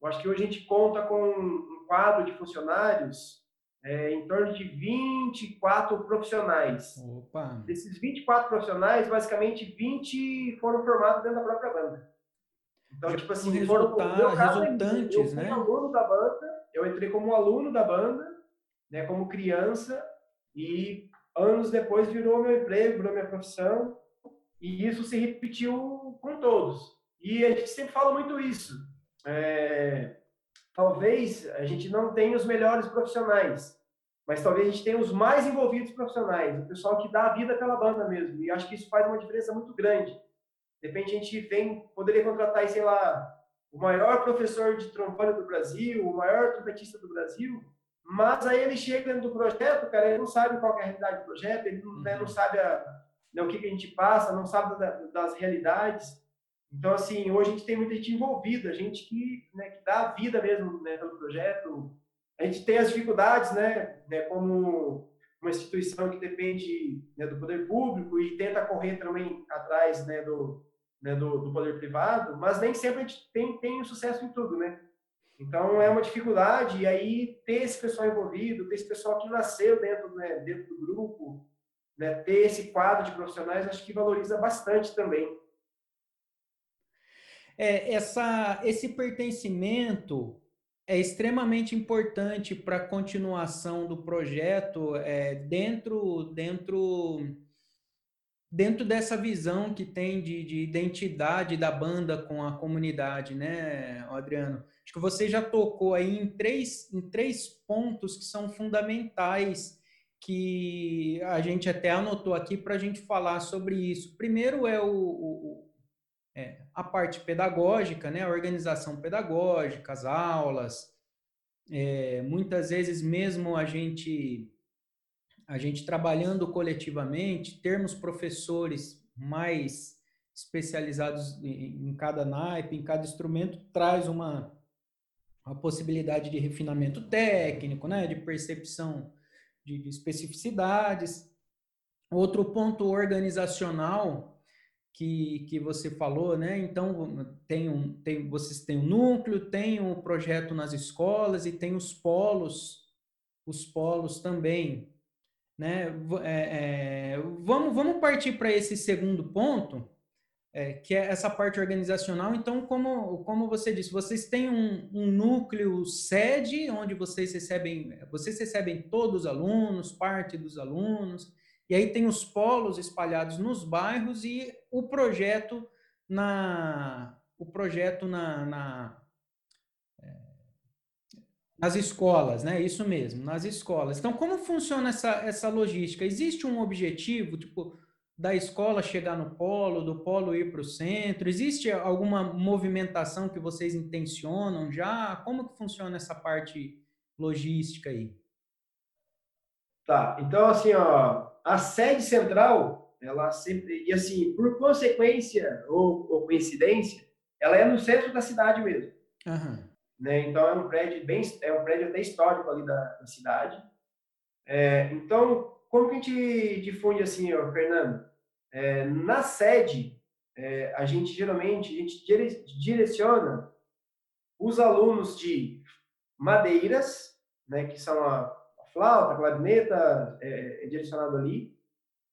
Eu acho que hoje a gente conta com um quadro de funcionários é, em torno de 24 profissionais. Opa. Desses 24 profissionais, basicamente 20 foram formados dentro da própria banda. Então, tipo assim, resultar, foram, resultantes, eu fui né? aluno da banda, eu entrei como aluno da banda, né, como criança, e anos depois virou meu emprego, virou minha profissão, e isso se repetiu com todos. E a gente sempre fala muito isso. É, talvez a gente não tenha os melhores profissionais, mas talvez a gente tenha os mais envolvidos profissionais, o pessoal que dá a vida pela banda mesmo. E acho que isso faz uma diferença muito grande. De repente a gente vem, poderia contratar, sei lá, o maior professor de trombone do Brasil, o maior trompetista do Brasil, mas aí ele chega dentro do projeto, cara, ele não sabe qual é a realidade do projeto, ele não, né, não sabe a, né, o que, que, a gente passa, não sabe da, das realidades. Então, assim, hoje a gente tem muita gente envolvida, gente que, né, que dá a vida mesmo né, pelo projeto. A gente tem as dificuldades, né, né como uma instituição que depende né, do poder público e tenta correr também atrás né, do, né, do, do, poder privado, mas nem sempre a gente tem, tem sucesso em tudo, né? Então é uma dificuldade e aí ter esse pessoal envolvido, ter esse pessoal que nasceu dentro, né, dentro do grupo, né, ter esse quadro de profissionais, acho que valoriza bastante também. É, essa, esse pertencimento é extremamente importante para a continuação do projeto é, dentro, dentro, dentro dessa visão que tem de, de, identidade da banda com a comunidade, né, Adriano? Acho que você já tocou aí em três, em três pontos que são fundamentais que a gente até anotou aqui para a gente falar sobre isso. Primeiro é o, o é, a parte pedagógica, né, a organização pedagógica, as aulas, é, muitas vezes mesmo a gente a gente trabalhando coletivamente, termos professores mais especializados em, cada naipe, em cada instrumento, traz uma, uma possibilidade de refinamento técnico, né, de percepção de, de especificidades. Outro ponto organizacional que, que você falou, né? Então, tem um, tem, vocês têm um núcleo, tem um projeto nas escolas e tem os polos, os polos também, né? É, é, vamos, vamos partir para esse segundo ponto, é, que é essa parte organizacional. Então, como, como você disse, vocês têm um, um núcleo sede, onde vocês recebem, vocês recebem todos os alunos, parte dos alunos, e aí tem os polos espalhados nos bairros e o projeto na o projeto na, na é, nas escolas, né? Isso mesmo, nas escolas. Então, como funciona essa, essa logística? Existe um objetivo, tipo, da escola chegar no polo, do polo ir para o centro? Existe alguma movimentação que vocês intencionam já? Como que funciona essa parte logística aí? Tá, então assim, ó, a sede central, ela sempre, e assim, por consequência ou, ou coincidência, ela é no centro da cidade mesmo. Uhum. Né? Então é um prédio bem, é um prédio até histórico ali da, da cidade. É, então, como que a gente difunde assim, ó, Fernando? É, na sede, é, a gente geralmente a gente direciona os alunos de madeiras, né, que são a flauta, clarineta é, é direcionado ali.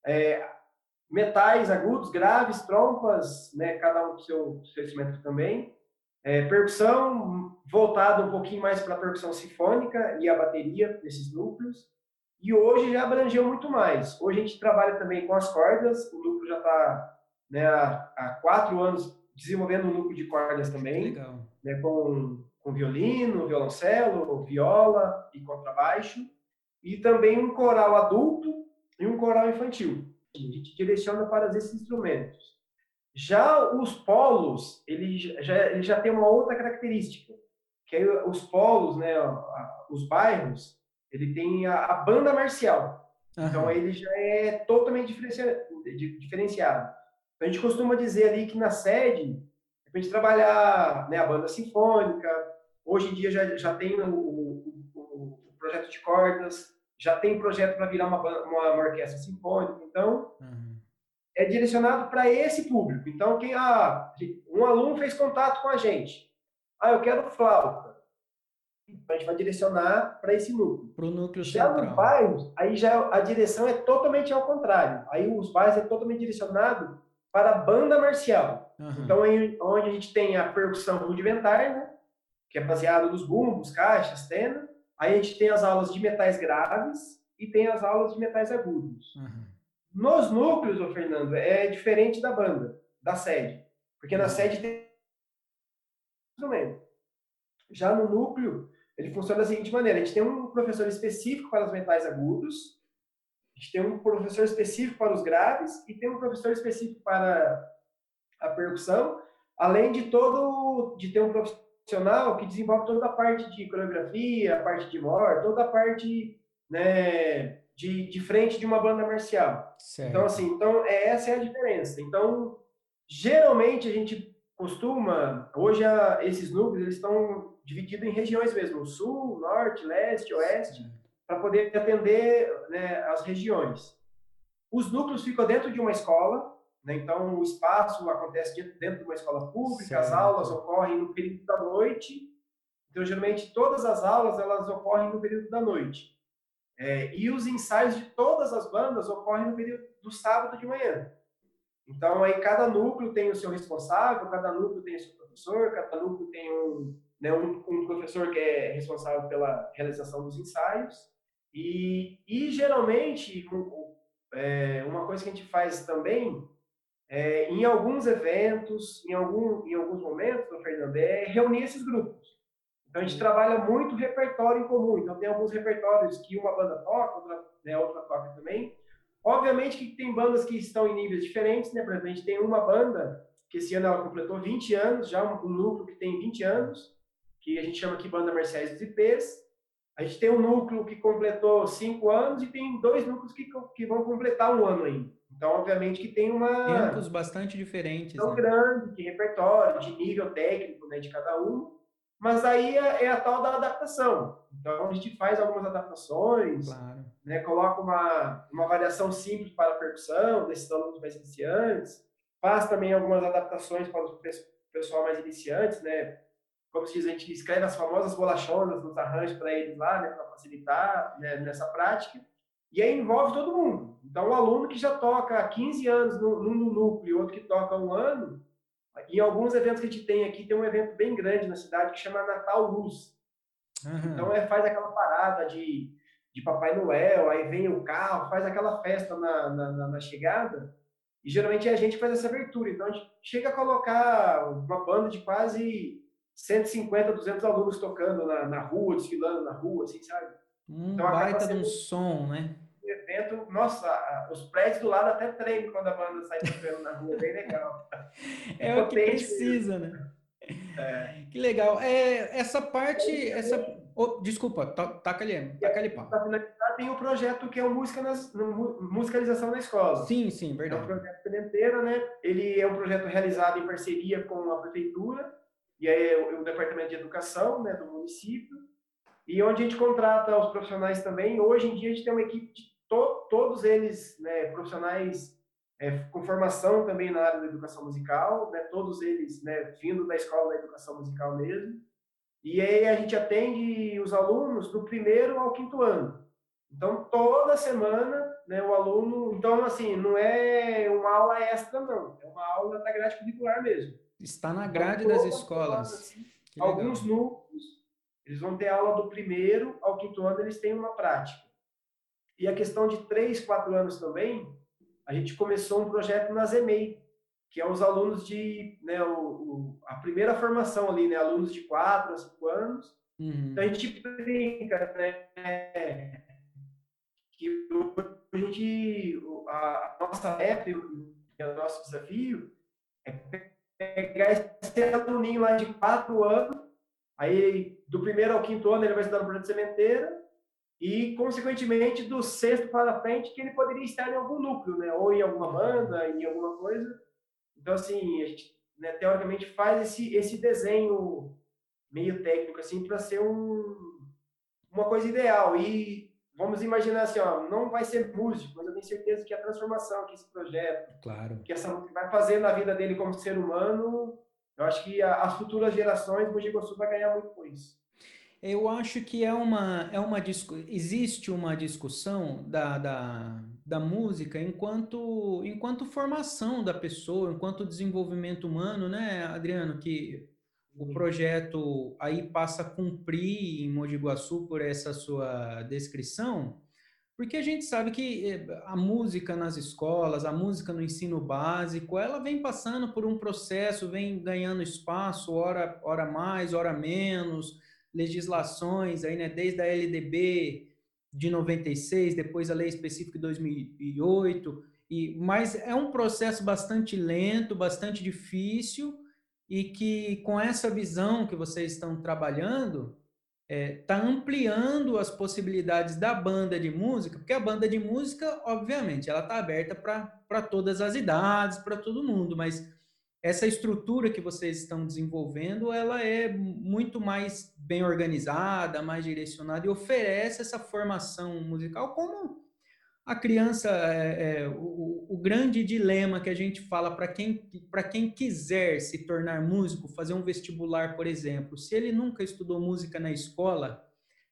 É, metais agudos, graves, trompas, né, cada um com seu, seu instrumento também. É, percussão voltada um pouquinho mais para a percussão sinfônica e a bateria desses núcleos. E hoje já abrangeu muito mais. Hoje a gente trabalha também com as cordas. O núcleo já está né, há, há, quatro anos desenvolvendo um núcleo de cordas também. Legal. Né, com, com violino, violoncelo, viola e contrabaixo e também um coral adulto e um coral infantil. A gente direciona para esses instrumentos. Já os polos, ele já, ele já tem uma outra característica, que é os polos, né, os bairros, ele tem a, a banda marcial. Uhum. Então ele já é totalmente diferenciado. Então, a gente costuma dizer ali que na sede, a gente trabalhar né, a banda sinfônica, hoje em dia já, já tem o projeto de cordas, já tem projeto para virar uma, uma, uma, orquestra sinfônica, então uhum. é direcionado para esse público. Então, quem ah, um aluno fez contato com a gente, ah, eu quero flauta, a gente vai direcionar para esse núcleo. Para o núcleo já central. nos bairros, aí já a direção é totalmente ao contrário. Aí os bairros é totalmente direcionado para a banda marcial. Uhum. Então, aí, onde a gente tem a percussão rudimentar, né? que é baseada nos bumbos, caixas, tena. Aí a gente tem as aulas de metais graves e tem as aulas de metais agudos. Uhum. Nos núcleos, ô Fernando, é diferente da banda, da sede. Porque na uhum. sede tem instrumento. Já no núcleo, ele funciona da seguinte maneira: a gente tem um professor específico para os metais agudos, a gente tem um professor específico para os graves e tem um professor específico para a percussão, além de todo de ter um profissional que desenvolve toda a parte de coreografia, a parte de mor, toda a parte né, de, de frente de uma banda marcial. Certo. Então assim, então é, essa é a diferença. Então geralmente a gente costuma hoje a, esses núcleos eles estão divididos em regiões mesmo, sul, norte, leste, oeste, para poder atender né, as regiões. Os núcleos ficam dentro de uma escola, né, então o espaço acontece dentro de uma escola pública, certo. as aulas ocorrem no período da noite, então geralmente todas as aulas elas ocorrem no período da noite. É, e os ensaios de todas as bandas ocorrem no período do sábado de manhã. Então, aí cada núcleo tem o seu responsável, cada núcleo tem o seu professor, cada núcleo tem um, né, um, um professor que é responsável pela realização dos ensaios. E, e geralmente, um, é, uma coisa que a gente faz também, é, em alguns eventos, em, algum, em alguns momentos, Fernando, é reunir esses grupos. Então, a gente trabalha muito repertório em comum. Então, tem alguns repertórios que uma banda toca, outra, né, outra toca também. Obviamente que tem bandas que estão em níveis diferentes, né? Por exemplo, a gente tem uma banda que esse ano ela completou 20 anos, já um, um núcleo que tem 20 anos, que a gente chama aqui Banda Marciais dos IPs. A gente tem um núcleo que completou 5 anos e tem dois núcleos que, que vão completar um ano ainda. Então, obviamente que tem uma... Tempos bastante diferentes. Tão né? grande, de repertório, de nível técnico né, de cada um. Mas aí é, é, a tal da adaptação. Então, a gente faz algumas adaptações, claro. né, coloca uma, uma variação simples para a percussão, desses alunos mais iniciantes, faz também algumas adaptações para o pessoal mais iniciantes, né? Como se diz, a gente escreve as famosas bolachonas nos arranjos para eles lá, né, para facilitar né, nessa prática. E aí envolve todo mundo. Então, o aluno que já toca há 15 anos num, num núcleo, outro que toca há um ano, em alguns eventos que a gente tem aqui, tem um evento bem grande na cidade que chama Natal Luz. Uhum. Então, é, faz aquela parada de, de Papai Noel, aí vem o carro, faz aquela festa na, na, na chegada, e geralmente é a gente que faz essa abertura. Então, a gente chega a colocar uma banda de quase 150, 200 alunos tocando na, na rua, desfilando na rua, assim, sabe? Um então, baita de um som, né? evento, nossa, os prédios do lado até tremem quando a banda sai tocando na rua, bem legal. É, é o que precisa, né? É. Que legal. É, essa parte, essa... Oh, desculpa, taca ali, taca ali pau. Para finalizar, tem o projeto que é o música nas, musicalização na escola. Sim, sim, verdade. É um projeto sementeiro, né? Ele é um projeto realizado em parceria com a prefeitura e aí o, o departamento de educação, né, do município e onde a gente contrata os profissionais também. Hoje em dia a gente tem uma equipe de to, todos eles né, profissionais é, com formação também na área da educação musical, né, todos eles né, vindo da escola da educação musical mesmo. E aí a gente atende os alunos do primeiro ao quinto ano. Então, toda semana, né, o aluno... Então, assim, não é uma aula extra, não. É uma aula da grade curricular mesmo. Está na então, grade então, das escolas. Assim, alguns núcleos, eles vão ter aula do primeiro ao quinto ano, eles têm uma prática. E a questão de três, quatro anos também, a gente começou um projeto na ZEMEI, que é os alunos de, né, o, o, a primeira formação ali, né, alunos de quatro a cinco anos. Uhum. Então a gente brinca, né, que a gente, a, nossa meta, o nosso desafio é pegar esse aluninho lá de quatro anos, aí do primeiro ao quinto ano ele vai estudar no projeto sementeira, e, consequentemente, do sexto para frente, que ele poderia estar em algum núcleo, né? Ou em alguma banda, em alguma coisa. Então, assim, a gente, né, teoricamente, faz esse, esse desenho meio técnico, assim, para ser um, uma coisa ideal. E vamos imaginar assim, ó, não vai ser músico, mas eu tenho certeza que a transformação que esse projeto, claro. que essa vai fazer na vida dele como ser humano, eu acho que as futuras gerações, Mogi Guaçu vai ganhar muito com isso. Eu acho que é uma, é uma existe uma discussão da, da, da música enquanto, enquanto formação da pessoa, enquanto desenvolvimento humano, né, Adriano? Que o projeto aí passa a cumprir em Mogi Guaçu por essa sua descrição, porque a gente sabe que eh, a música nas escolas, a música no ensino básico, ela vem passando por um processo, vem ganhando espaço, hora, hora mais, hora menos, legislações aí, né, desde a LDB de 96, depois a lei específica de 2008, e mas é um processo bastante lento, bastante difícil e que com essa visão que vocês estão trabalhando está é, tá ampliando as possibilidades da banda de música, porque a banda de música, obviamente, ela está aberta para todas as idades, para todo mundo, mas essa estrutura que vocês estão desenvolvendo, ela é muito mais bem organizada, mais direcionada e oferece essa formação musical como a criança, é, é, o, o, grande dilema que a gente fala para quem, quem quiser se tornar músico, fazer um vestibular, por exemplo, se ele nunca estudou música na escola,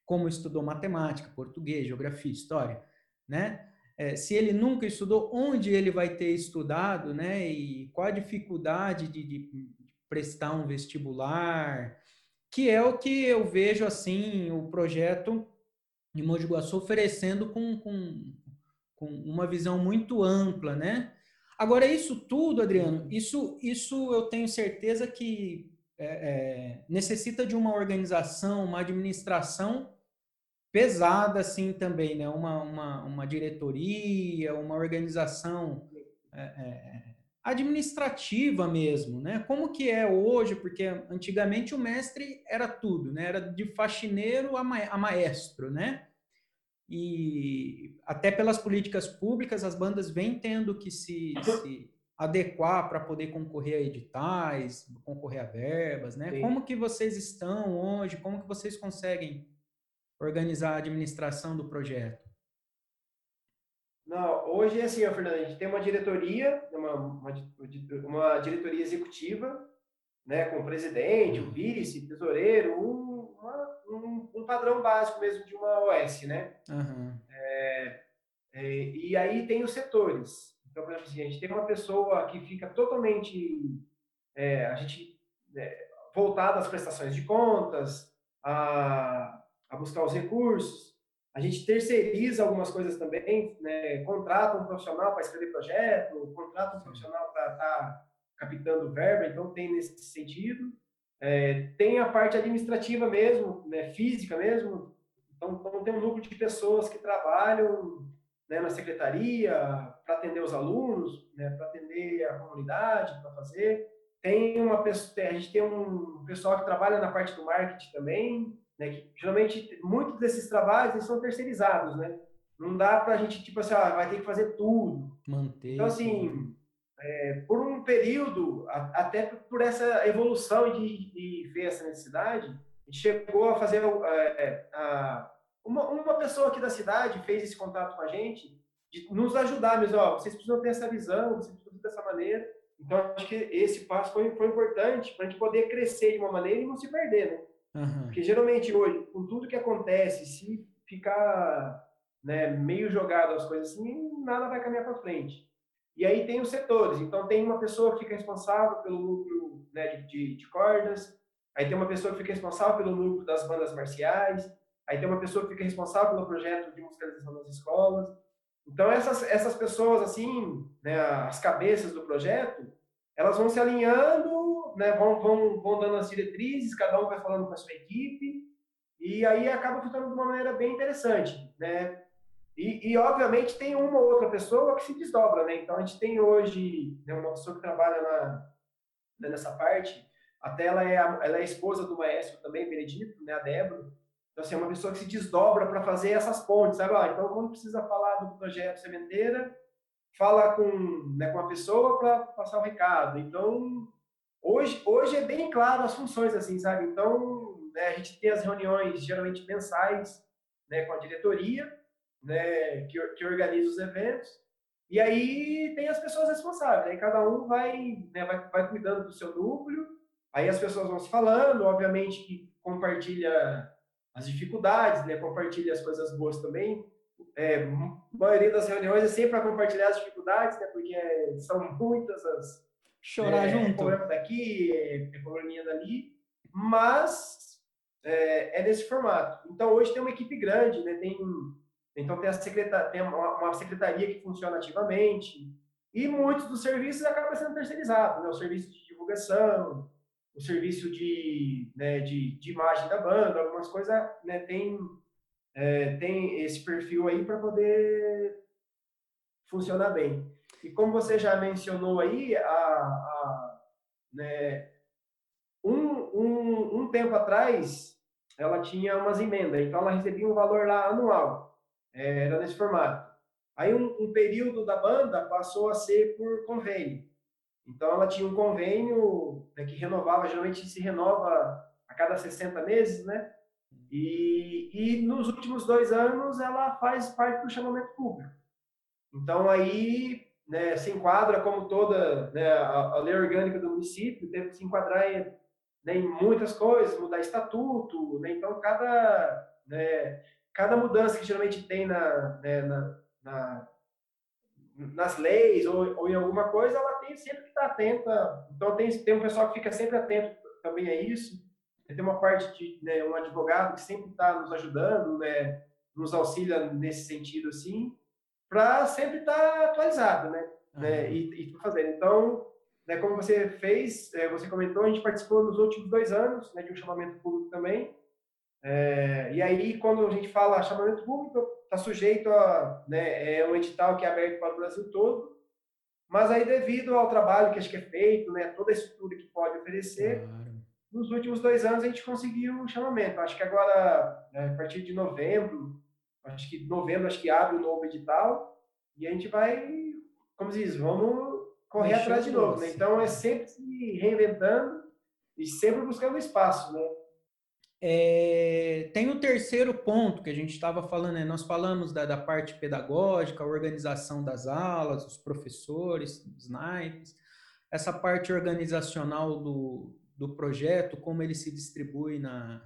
como estudou matemática, português, geografia, história, né? É, se ele nunca estudou, onde ele vai ter estudado, né? E qual a dificuldade de, de prestar um vestibular, que é o que eu vejo assim o projeto de Mogi Guaçu oferecendo com, com com uma visão muito ampla, né? Agora, isso tudo, Adriano, isso, isso eu tenho certeza que é, é, necessita de uma organização, uma administração pesada, assim, também, né? Uma, uma, uma diretoria, uma organização é, é administrativa mesmo, né? Como que é hoje? Porque antigamente o mestre era tudo, né? Era de faxineiro a, ma a maestro, né? E até pelas políticas públicas as bandas vêm tendo que se, se adequar para poder concorrer a editais, concorrer a verbas, né? Sim. Como que vocês estão hoje? Como que vocês conseguem organizar a administração do projeto? Não, hoje é assim, ó, Fernando, a gente tem uma diretoria, uma, uma, uma diretoria executiva, né, com o presidente, o vice, tesoureiro, um um, um, padrão básico mesmo de uma OS, né? Uhum. É, é, e aí tem os setores. Então, por exemplo, assim, a gente tem uma pessoa que fica totalmente é, a gente é, voltada às prestações de contas, a, a buscar os recursos. A gente terceiriza algumas coisas também, né? contrata um profissional para escrever projeto, contrata um profissional para estar tá captando verba, então tem nesse sentido. É, tem a parte administrativa mesmo, né, física mesmo. Então, então, tem um núcleo de pessoas que trabalham né, na secretaria para atender os alunos, né, para atender a comunidade, para fazer. Tem uma pessoa, a gente tem um pessoal que trabalha na parte do marketing também, né, que geralmente muitos desses trabalhos eles são terceirizados, né? Não dá para a gente tipo assim, ah, vai ter que fazer tudo. Manter. Então assim, é, por um período, a, até por essa evolução de, de, ver essa necessidade, a gente chegou a fazer é, a, uma, uma pessoa aqui da cidade fez esse contato com a gente, de nos ajudar mesmo, ó, vocês precisam ter essa visão, vocês precisam dessa maneira. Então, acho que esse passo foi, foi importante para a gente poder crescer de uma maneira e não se perder, né? Uhum. Porque geralmente hoje, com tudo que acontece, se ficar né, meio jogado as coisas assim, nada vai caminhar para frente. E aí tem os setores. Então, tem uma pessoa que fica responsável pelo núcleo né, de, de, cordas, aí tem uma pessoa que fica responsável pelo núcleo das bandas marciais, aí tem uma pessoa que fica responsável pelo projeto de musicalização das escolas. Então, essas, essas pessoas, assim, né, as cabeças do projeto, elas vão se alinhando, né, vão, vão, vão dando as diretrizes, cada um vai falando com a sua equipe, e aí acaba ficando de uma maneira bem interessante, né? E, e, obviamente, tem uma ou outra pessoa que se desdobra, né? Então, a gente tem hoje né, uma pessoa que trabalha na, né, nessa parte, até ela é, a, ela é esposa do maestro também, Benedito, né, a Débora. Então, assim, é uma pessoa que se desdobra para fazer essas pontes, sabe? Ah, então, quando precisa falar do projeto Sementeira, fala com, né, com a pessoa para passar o recado. Então, hoje, hoje é bem claro as funções, assim, sabe? Então, né, a gente tem as reuniões, geralmente mensais, né, com a diretoria, né, que, que organiza os eventos, e aí tem as pessoas responsáveis, aí cada um vai, né, vai, vai cuidando do seu núcleo, aí as pessoas vão se falando, obviamente que compartilha as dificuldades, né, compartilha as coisas boas também. É, a maioria das reuniões é sempre para compartilhar as dificuldades, né, porque é, são muitas as chorar é, junto, problema daqui, é, é probleminha dali, mas é, é nesse formato. Então hoje tem uma equipe grande, né, tem então, tem, a secretaria, tem uma, secretaria que funciona ativamente, e muitos dos serviços acabam sendo terceirizados, né? o serviço de divulgação, o serviço de, né, de, de imagem da banda, algumas coisas né, tem, é, tem esse perfil aí para poder funcionar bem. E como você já mencionou aí, a, a né, um, um, um tempo atrás, ela tinha umas emendas, então ela recebia um valor lá anual. É, era nesse formato. Aí um, um, período da banda passou a ser por convênio. Então ela tinha um convênio né, que renovava, geralmente se renova a cada 60 meses, né? E, e nos últimos dois anos ela faz parte do chamamento público. Então aí né, se enquadra como toda né, a, a, lei orgânica do município, teve que se enquadrar em, né, em muitas coisas, mudar estatuto, né, então cada né, cada mudança que geralmente tem na, né, na, na, nas leis ou, ou, em alguma coisa, ela tem sempre que estar atenta. Então, tem, tem um pessoal que fica sempre atento também a isso. Tem uma parte de né, um advogado que sempre está nos ajudando, né, nos auxilia nesse sentido, assim, para sempre estar atualizado, né? Uhum. né e, e fazendo. Então, né, como você fez, é, você comentou, a gente participou nos últimos dois anos né, de um chamamento público também, é, e aí, quando a gente fala chamamento público, está sujeito a né, é um edital que é aberto para o Brasil todo, mas aí, devido ao trabalho que acho que é feito, né, toda a estrutura que pode oferecer, claro. nos últimos dois anos a gente conseguiu o chamamento. Acho que agora, né, a partir de novembro, acho que novembro acho que abre o novo edital, e a gente vai, como se diz, vamos correr Deixa atrás de novo. Né? Então, é sempre se reinventando e sempre buscando espaço, né? É, tem o terceiro ponto que a gente estava falando, né? nós falamos da, da, parte pedagógica, a organização das aulas, os professores, os naipes, essa parte organizacional do, do projeto, como ele se distribui na,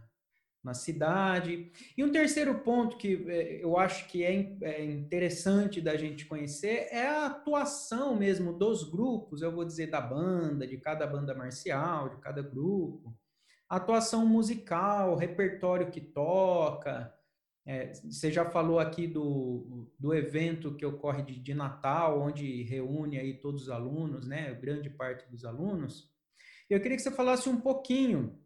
na cidade. E um terceiro ponto que é, eu acho que é, é interessante da gente conhecer é a atuação mesmo dos grupos, eu vou dizer da banda, de cada banda marcial, de cada grupo atuação musical, repertório que toca. É, você já falou aqui do, do evento que ocorre de, de Natal, onde reúne aí todos os alunos, né? Grande parte dos alunos. Eu queria que você falasse um pouquinho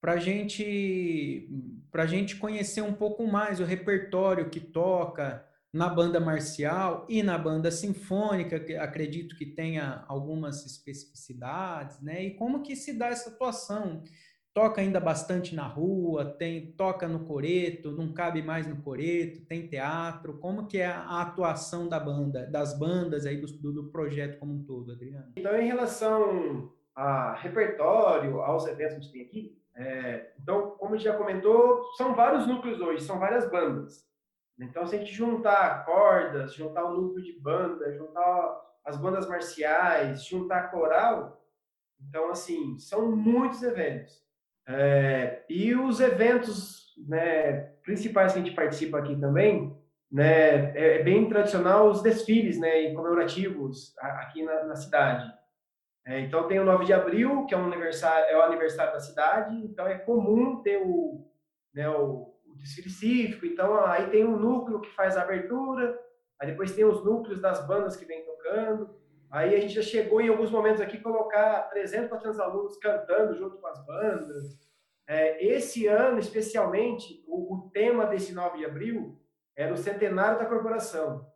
para gente, a gente conhecer um pouco mais o repertório que toca na banda marcial e na banda sinfônica, que acredito que tenha algumas especificidades, né? E como que se dá essa atuação? Toca ainda bastante na rua, tem toca no coreto, não cabe mais no coreto, tem teatro. Como que é a atuação da banda, das bandas aí do, do projeto como um todo, Adriano? Então, em relação a repertório, aos eventos que a gente tem aqui, é, então, como a gente já comentou, são vários núcleos hoje, são várias bandas. Então, se a gente juntar cordas, juntar o núcleo de banda, juntar as bandas marciais, juntar coral, então, assim, são muitos eventos. É, e os eventos né, principais que a gente participa aqui também, né, é, é bem tradicional os desfiles né, comemorativos aqui na, na cidade. É, então tem o 9 de abril, que é, um aniversário, é o aniversário da cidade, então é comum ter o, né, o, o desfile cívico, então aí tem um núcleo que faz a abertura, aí depois tem os núcleos das bandas que vem tocando, Aí a gente já chegou em alguns momentos aqui colocar 300, 400 alunos cantando junto com as bandas. É, esse ano, especialmente, o, o, tema desse 9 de abril era o centenário da corporação.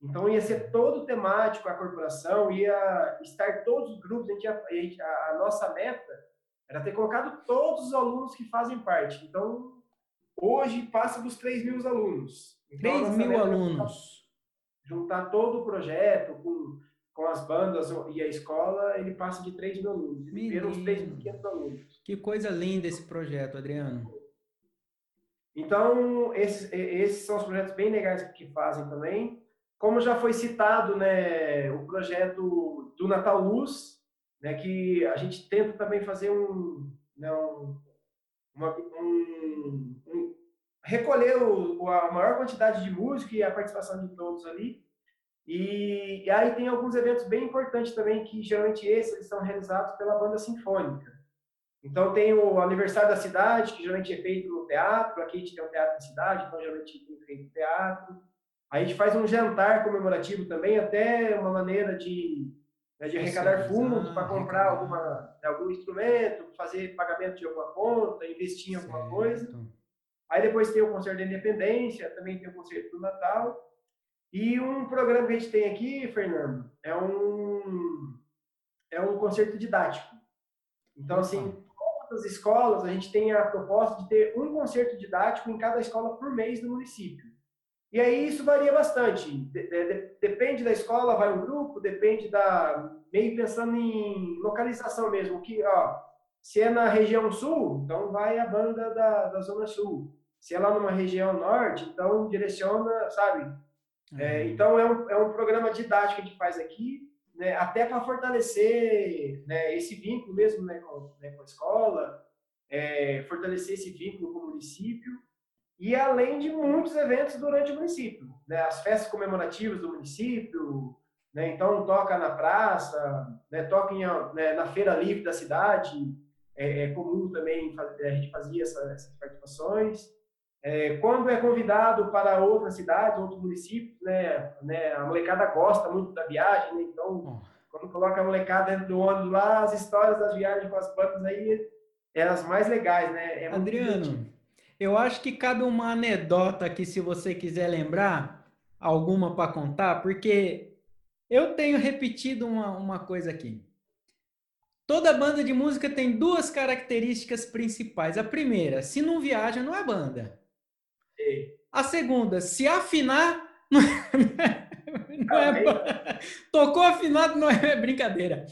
Então ia ser todo temático a corporação, ia estar todos os grupos, a, ia, a, a, nossa meta era ter colocado todos os alunos que fazem parte. Então, hoje passa dos 3 mil alunos. Então, 3 mil alunos. Juntar todo o projeto com, com as bandas e a escola, ele passa de 3 mil alunos. Viram uns 3.500 alunos. Que coisa linda esse projeto, Adriano. Então, esses, esses são os projetos bem legais que fazem também. Como já foi citado, né, o projeto do Natal Luz, né, que a gente tenta também fazer um, né, um, uma, um, um recolher o, a maior quantidade de música e a participação de todos ali. E, e, aí tem alguns eventos bem importantes também, que geralmente esses são realizados pela banda sinfônica. Então tem o aniversário da cidade, que geralmente é feito no teatro, aqui a gente tem um teatro na cidade, então geralmente tem feito teatro. Aí a gente faz um jantar comemorativo também, até uma maneira de, né, de arrecadar fundos para comprar alguma, algum instrumento, fazer pagamento de alguma conta, investir em alguma certo. coisa. Aí depois tem o concerto da independência, também tem o concerto do Natal. E um programa que a gente tem aqui, Fernando, é um, é um concerto didático. Então, assim, todas as escolas, a gente tem a proposta de ter um concerto didático em cada escola por mês do município. E aí isso varia bastante. De, de, depende da escola, vai um grupo, depende da. meio pensando em localização mesmo. Que, ó, se é na região sul, então vai a banda da, da Zona Sul. Se é lá numa região norte, então direciona, sabe? Uhum. É, então é um, é um programa didático que a gente faz aqui, né, até para fortalecer né, esse vínculo mesmo né, com, né, com a escola, é, fortalecer esse vínculo com o município e além de muitos eventos durante o município, né? as festas comemorativas do município, né? então toca na praça, né? toca em, né? na feira livre da cidade, é, é comum também a gente fazia essa, essas participações. É, quando é convidado para outra cidade, outro município, né, né, a molecada gosta muito da viagem, né? então quando coloca a molecada dentro do ônibus lá, as histórias das viagens com as bandas aí, é as mais legais, né? É Adriano, eu acho que cabe uma anedota aqui, se você quiser lembrar, alguma para contar, porque eu tenho repetido uma, uma coisa aqui. Toda banda de música tem duas características principais. A primeira, se não viaja, não é banda. A segunda, se afinar, não é, não é Tocou afinado, não é brincadeira.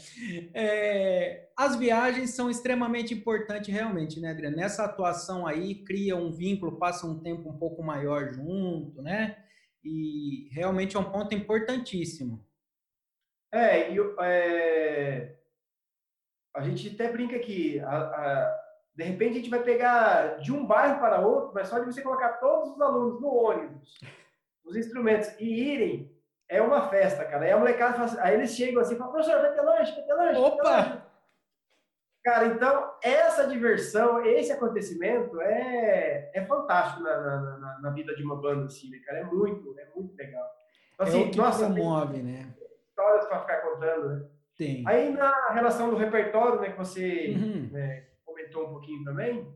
É, as viagens são extremamente importantes, realmente, né, Adriano? Nessa atuação aí, cria um vínculo, passa um tempo um pouco maior junto, né? E realmente é um ponto importantíssimo. É, e é, a gente até brinca aqui, a, a, de repente a gente vai pegar de um bairro para outro, mas só de você colocar todos os alunos no ônibus, os instrumentos, e irem é uma festa, cara. Aí a molecada assim, aí eles chegam assim e falam, professor, vai ter lanche, vai ter lanche. Opa! Ter lanche. Cara, então, essa diversão, esse acontecimento é, é fantástico na, na, na, na vida de uma banda assim, né, cara? É muito, é muito legal. Então, assim, é o que nossa, promove, né? Histórias para ficar contando, né? Tem. Aí na relação do repertório, né, que você uhum. né, comentou um pouquinho também.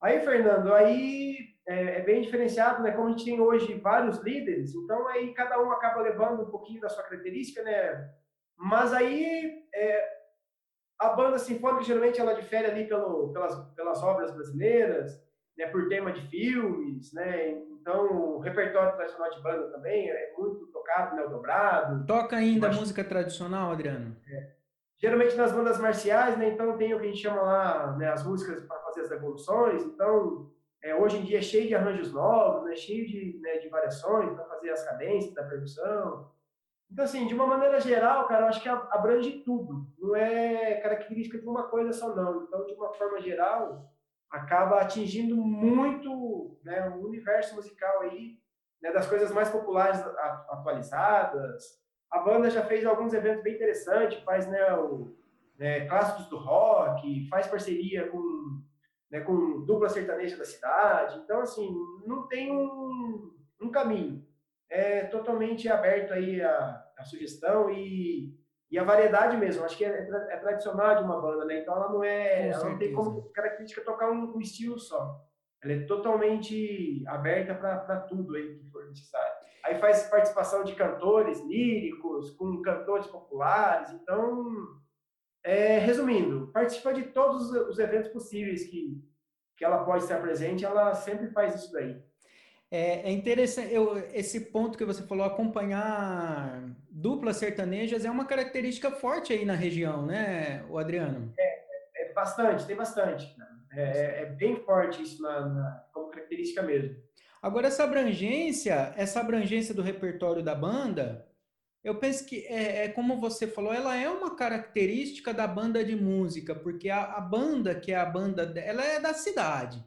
Aí, Fernando, aí é, é, bem diferenciado, né? Como a gente tem hoje vários líderes, então aí cada um acaba levando um pouquinho da sua característica, né? Mas aí é, a banda sinfônica geralmente ela difere ali pelo, pelas, pelas obras brasileiras, né? Por tema de filmes, né? Então o repertório tradicional de banda também é muito tocado, né? O dobrado. Toca ainda mas... música tradicional, Adriano? É. Geralmente nas bandas marciais, né? Então tem o que a gente chama lá, né? As músicas para fazer as evoluções, então é, hoje em dia é cheio de arranjos novos, né, cheio de, né, de variações para fazer as cadências da percussão. Então, assim, de uma maneira geral, cara, eu acho que abrange tudo. Não é característica de uma coisa só, não. Então, de uma forma geral, acaba atingindo muito né, o universo musical aí, né, das coisas mais populares atualizadas. A banda já fez alguns eventos bem interessantes, faz né, o, né, clássicos do rock, faz parceria com né, com dupla sertaneja da cidade. Então, assim, não tem um, um caminho. É totalmente aberto aí a, a sugestão e, e a variedade mesmo. Acho que é, é, tradicional de uma banda, né? Então, ela não é, ela não tem como característica tocar um, um estilo só. Ela é totalmente aberta para tudo aí que for necessário. Aí faz participação de cantores líricos, com cantores populares. Então, é, resumindo, participa de todos os eventos possíveis que, que ela pode estar presente, ela sempre faz isso daí. É, é interessante, eu, esse ponto que você falou, acompanhar duplas sertanejas é uma característica forte aí na região, né, o Adriano? É, é bastante, tem bastante. Né? É, é, bem forte isso na, na, como característica mesmo. Agora, essa abrangência, essa abrangência do repertório da banda, eu penso que é, é, como você falou, ela é uma característica da banda de música, porque a, a banda, que é a banda, ela é da cidade,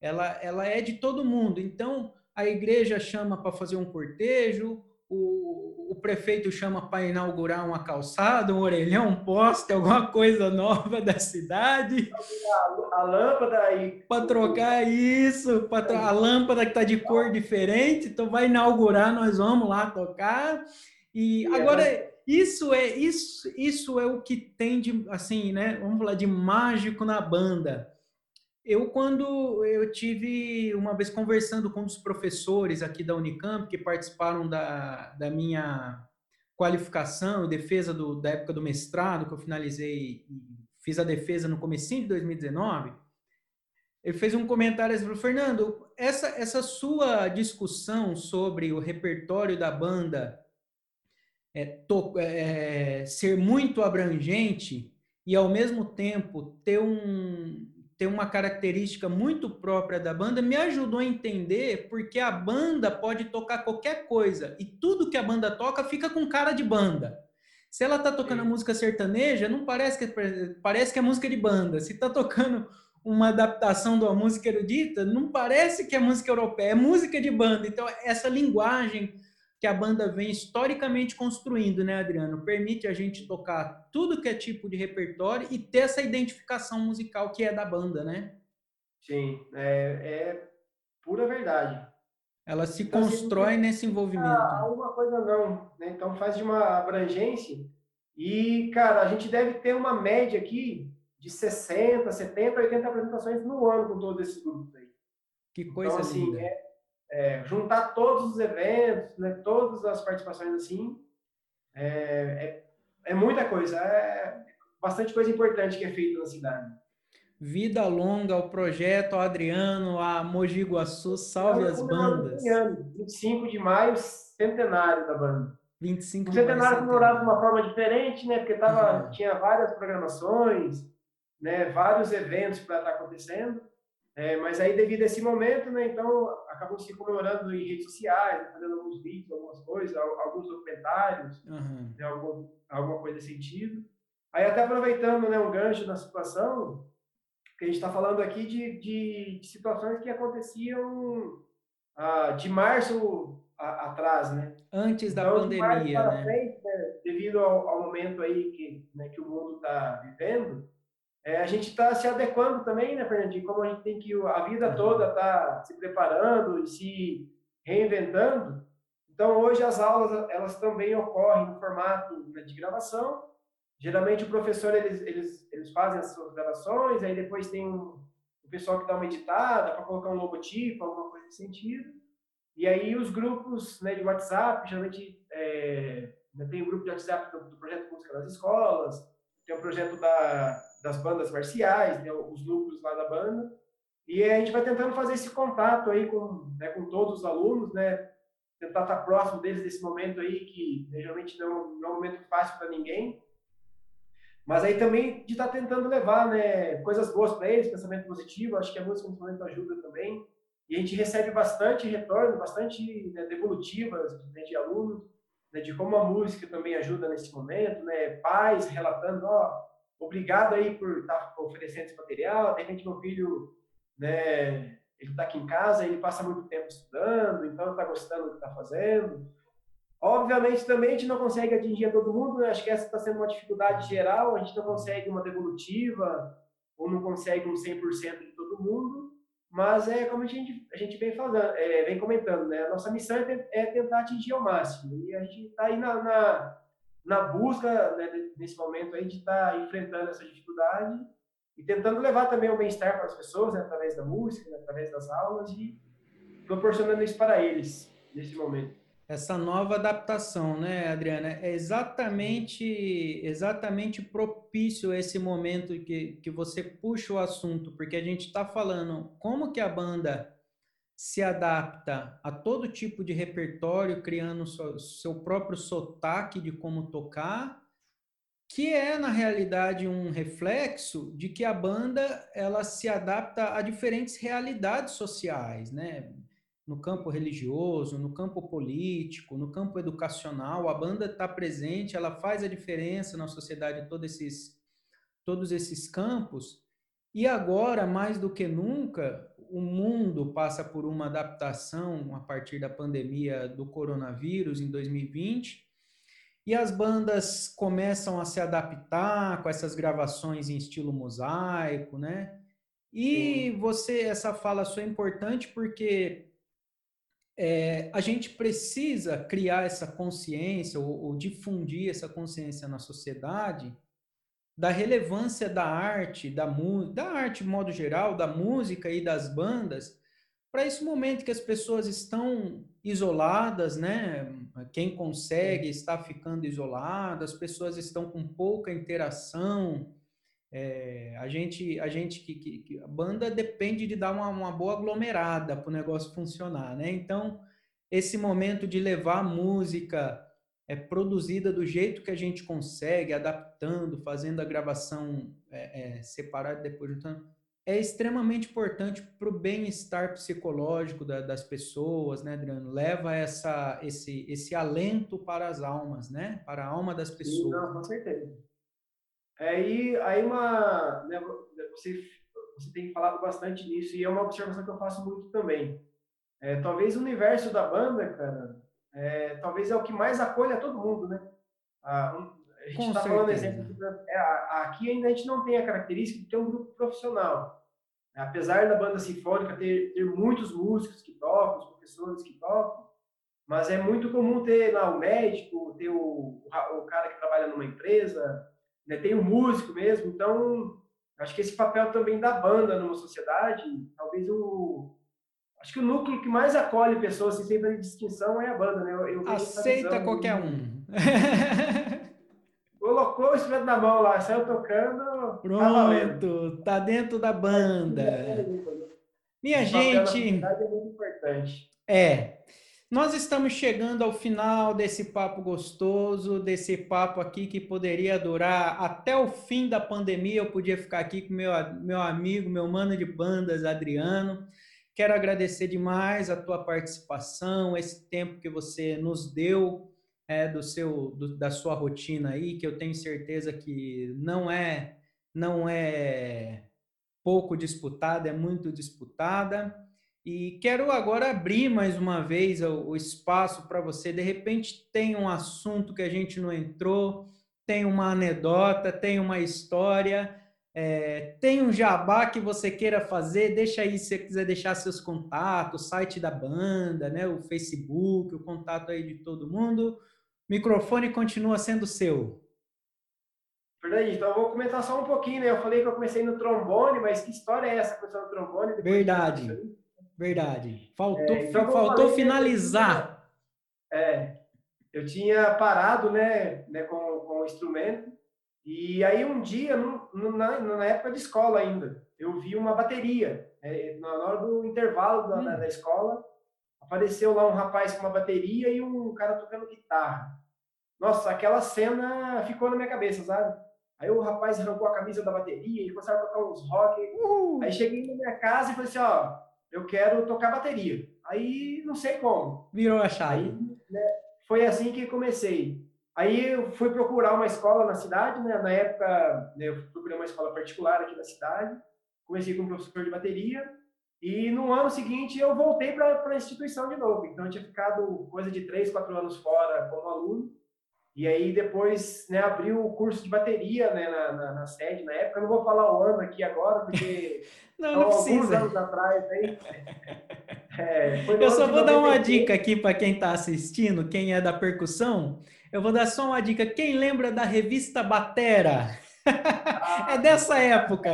ela, ela é de todo mundo. Então, a igreja chama para fazer um cortejo, o, o prefeito chama para inaugurar uma calçada, um orelhão, um poste, alguma coisa nova da cidade. A, a lâmpada aí. Para trocar isso, para a lâmpada que está de cor diferente, então vai inaugurar, nós vamos lá tocar. E, e agora, é... isso é isso, isso é o que tem de, assim, né? Vamos falar de mágico na banda. Eu, quando eu tive uma vez conversando com um dos professores aqui da Unicamp, que participaram da, da minha qualificação e defesa do, da época do mestrado, que eu finalizei, fiz a defesa no comecinho de 2019, ele fez um comentário falou, Fernando, essa, essa sua discussão sobre o repertório da banda é, to, é, ser muito abrangente e, ao mesmo tempo, ter um, tem uma característica muito própria da banda, me ajudou a entender porque a banda pode tocar qualquer coisa e tudo que a banda toca fica com cara de banda. Se ela tá tocando música sertaneja, não parece que parece que é música de banda. Se tá tocando uma adaptação de uma música erudita, não parece que é música europeia, é música de banda. Então essa linguagem que a banda vem historicamente construindo, né, Adriano? Permite a gente tocar tudo que é tipo de repertório e ter essa identificação musical que é da banda, né? Sim, é, é pura verdade. Ela se então, assim, constrói assim, nesse envolvimento. Alguma coisa não, né? Então faz de uma abrangência e, cara, a gente deve ter uma média aqui de 60, 70, 80 apresentações no ano com todos esses grupos aí. Que coisa então, assim, linda. É, é, juntar todos os eventos, né, todas as participações assim, é, é, é muita coisa, é bastante coisa importante que é feita na cidade. Vida longa ao projeto, ao Adriano, a Mogi Guaçu, salve as bandas. 25 de maio, centenário da banda. 25 o centenário comemorado de uma forma diferente, né? Porque tava, uhum. tinha várias programações, né? Vários eventos para estar tá acontecendo. É, mas aí, devido a esse momento, né, então, acabou se comemorando em redes sociais, fazendo alguns vídeos, algumas coisas, alguns documentários, uhum. né, algum, alguma coisa desse sentido. Aí, até aproveitando né, um gancho na situação, que a gente está falando aqui de, de, de, situações que aconteciam ah, de março a, atrás, né? Antes da então, pandemia, né? Frente, né? Devido ao, ao, momento aí que, né, que o mundo está vivendo, é, a gente está se adequando também, né, Fernandinho? Como a gente tem que a vida toda tá se preparando e se reinventando. Então, hoje as aulas elas também ocorrem no formato né, de gravação. Geralmente o professor eles, eles, eles fazem as suas gravações, aí depois tem um, o pessoal que dá uma editada para colocar um logotipo, alguma coisa nesse sentido. E aí os grupos né, de WhatsApp, geralmente é, né, tem o grupo de WhatsApp do, do projeto Música nas Escolas, tem o projeto da das bandas marciais, né, os núcleos lá da banda. E a gente vai tentando fazer esse contato aí com, né, com todos os alunos, né? Tentar estar próximo deles nesse momento aí, que né, geralmente não, não é um momento fácil para ninguém. Mas aí também de estar tentando levar né, coisas boas para eles, pensamento positivo. Acho que a música nesse momento ajuda também. E a gente recebe bastante retorno, bastante né, devolutivas né, de alunos, né, de como a música também ajuda nesse momento, né? Pais relatando, ó, obrigado aí por estar tá oferecendo esse material. De repente, meu filho, né, ele está aqui em casa, ele passa muito tempo estudando, então está gostando do que está fazendo. Obviamente, também a gente não consegue atingir todo mundo, né? acho que essa está sendo uma dificuldade geral, a gente não consegue uma devolutiva, ou não consegue um 100% de todo mundo, mas é como a gente, a gente vem falando, é, vem comentando, né? A nossa missão é, é tentar atingir ao máximo, e a gente está aí na, na na busca, né, nesse momento aí, de estar tá enfrentando essa dificuldade e tentando levar também o bem-estar para as pessoas, né, através da música, né, através das aulas e proporcionando isso para eles nesse momento. essa nova adaptação, né, Adriana? É exatamente, exatamente propício esse momento que, que você puxa o assunto, porque a gente está falando como que a banda se adapta a todo tipo de repertório, criando seu, próprio sotaque de como tocar, que é na realidade um reflexo de que a banda ela se adapta a diferentes realidades sociais, né? no campo religioso, no campo político, no campo educacional, a banda está presente, ela faz a diferença na sociedade, todos esses, todos esses campos. E agora, mais do que nunca, o mundo passa por uma adaptação a partir da pandemia do coronavírus em 2020. E as bandas começam a se adaptar com essas gravações em estilo mosaico, né? E você, essa fala sua é importante porque é, a gente precisa criar essa consciência ou, ou, difundir essa consciência na sociedade da relevância da arte, da, da arte de modo geral, da música e das bandas, para esse momento que as pessoas estão isoladas, né? Quem consegue está ficando isolado, as pessoas estão com pouca interação, é, a gente, a gente que, que, a banda depende de dar uma, uma boa aglomerada para o negócio funcionar, né? Então, esse momento de levar a música é produzida do jeito que a gente consegue, adaptando, fazendo a gravação é, é, separada depois juntando, é extremamente importante para o bem-estar psicológico da, das pessoas, né, Adriano? Leva essa, esse, esse alento para as almas, né? Para a alma das pessoas. Não, com certeza. Aí, aí uma, né, você, você tem falado bastante nisso e é uma observação que eu faço muito também. É, talvez o universo da banda, cara, é, talvez é o que mais acolhe a todo mundo, né? A, a gente está falando exemplo, é, aqui ainda a gente não tem a característica de ter um grupo profissional. Apesar da banda sinfônica ter, ter muitos músicos que tocam, os professores que tocam, mas é muito comum ter lá o médico, ter o, o cara que trabalha numa empresa, né? tem o músico mesmo, então acho que esse papel também da banda numa sociedade, talvez o acho que o núcleo que mais acolhe pessoas assim, sem fazer distinção é a banda, né? Eu, eu Aceita qualquer um. Colocou o instrumento na mão lá, saiu tocando. Tá Pronto, tá, tá dentro da banda. Minha gente. É muito importante. É. Nós estamos chegando ao final desse papo gostoso, desse papo aqui que poderia durar até o fim da pandemia. Eu podia ficar aqui com meu, meu amigo, meu mano de bandas, Adriano. Quero agradecer demais a tua participação, esse tempo que você nos deu é, do seu, do, da sua rotina aí, que eu tenho certeza que não é, não é pouco disputada, é muito disputada. E quero agora abrir mais uma vez o, o espaço para você. De repente, tem um assunto que a gente não entrou, tem uma anedota, tem uma história, é, tem um jabá que você queira fazer. Deixa aí se você quiser deixar seus contatos, o site da banda, né, o Facebook, o contato aí de todo mundo. O microfone continua sendo seu. Verdade, então eu vou comentar só um pouquinho, né? Eu falei que eu comecei no trombone, mas que história é essa começando no trombone? Verdade. Verdade. Faltou, é, então, faltou finalizar. é, eu tinha parado, né, né com, com o instrumento, e aí um dia, na, na, época de escola ainda, eu vi uma bateria. É, na hora do intervalo da, hum. da, da escola, apareceu lá um rapaz com uma bateria e um cara tocando guitarra. Nossa, aquela cena ficou na minha cabeça, sabe? Aí o rapaz arrancou a camisa da bateria e começaram a tocar uns rock. Uhum. Aí cheguei na minha casa e falei assim, ó, eu quero tocar bateria. Aí não sei como. Virou a chave. Aí, né, foi assim que comecei. Aí eu fui procurar uma escola na cidade, né? Na época, né, eu procurei uma escola particular aqui na cidade. Comecei como professor de bateria. E no ano seguinte eu voltei para a instituição de novo. Então eu tinha ficado coisa de três, quatro anos fora como aluno. E aí depois né, abriu o curso de bateria né, na, na, na, sede na época. Eu não vou falar o ano aqui agora, porque não, não alguns precisa. anos atrás. Aí, é, eu só vou dar uma dica aqui para quem está assistindo, quem é da percussão. Eu vou dar só uma dica. Quem lembra da revista Batera? Ah, é dessa época.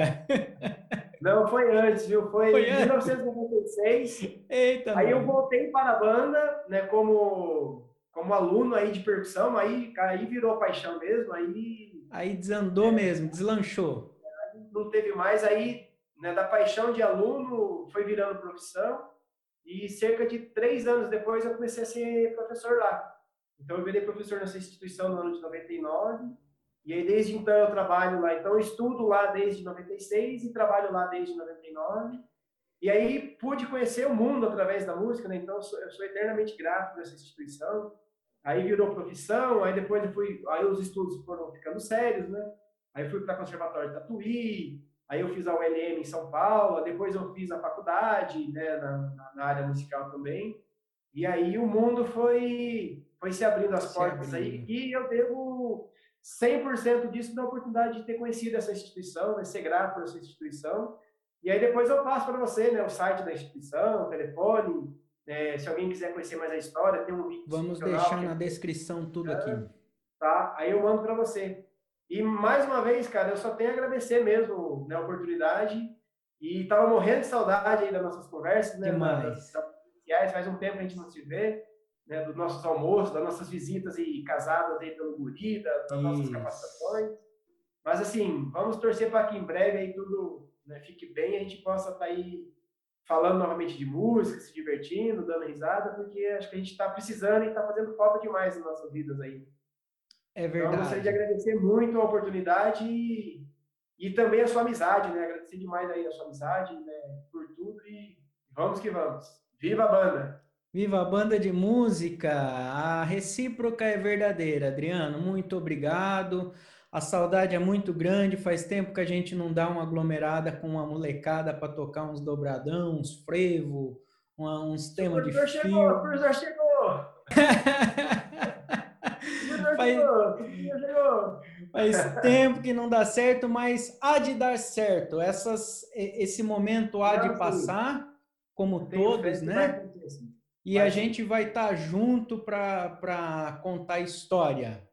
Não, foi antes, viu? Foi, foi em 1996. Eita, aí mano. eu voltei para a banda, né, como, como aluno aí de percussão, aí, aí virou paixão mesmo, aí... Aí desandou é, mesmo, deslanchou. Não teve mais, aí né, da paixão de aluno foi virando profissão, e cerca de três anos depois eu comecei a ser professor lá. Então eu virei professor nessa instituição no ano de 99, e aí, desde então, eu trabalho lá. Então, eu estudo lá desde 96 e trabalho lá desde 99. E aí, pude conhecer o mundo através da música, né? Então, eu sou, eu sou eternamente grato por essa instituição. Aí virou profissão, aí depois eu fui, aí os estudos foram ficando sérios, né? Aí fui para o Conservatório de Tatuí, aí eu fiz a ULM em São Paulo, depois eu fiz a faculdade, né, na, na área musical também. E aí o mundo foi foi se abrindo as portas aí e eu devo 100% disso da oportunidade de ter conhecido essa instituição, né, ser grato por essa instituição. E aí depois eu passo para você né, o site da instituição, o telefone, né, se alguém quiser conhecer mais a história, tem um link. Vamos deixar na descrição tudo aqui. Tá, aí eu mando para você. E mais uma vez, cara, eu só tenho a agradecer mesmo né, a oportunidade. E estava morrendo de saudade aí das nossas conversas, né? Demais. Das, das, faz um tempo que a gente não se vê né, dos nossos almoços, das nossas visitas e casadas aí pelo Guri, das, das nossas capacitações. Mas assim, vamos torcer para que em breve aí tudo né, fique bem e a gente possa estar tá aí falando novamente de música, se divertindo, dando risada, porque acho que a gente está precisando e está fazendo falta demais nas nossas vidas aí. É verdade. Então, gostaria de agradecer muito a oportunidade e, e também a sua amizade, né? Agradecer demais aí a sua amizade, né? Por tudo e vamos que vamos. Viva a banda! Viva a banda de música! A recíproca é verdadeira, Adriano. Muito obrigado. A saudade é muito grande. Faz tempo que a gente não dá uma aglomerada com uma molecada para tocar uns dobradão, uns frevo, uma, uns temas de filme. Chegou, o professor chegou! faz, faz tempo que não dá certo, mas há de dar certo. Essas, esse momento há de passar, como todos, né? E a gente vai estar tá junto para contar história.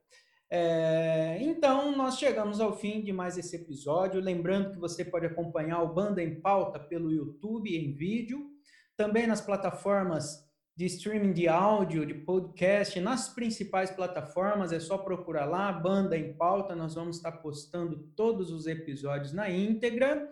É, então, nós chegamos ao fim de mais esse episódio. Lembrando que você pode acompanhar o Banda em Pauta pelo YouTube em vídeo, também nas plataformas de streaming de áudio, de podcast, nas principais plataformas, é só procurar lá, Banda em Pauta, nós vamos estar postando todos os episódios na íntegra.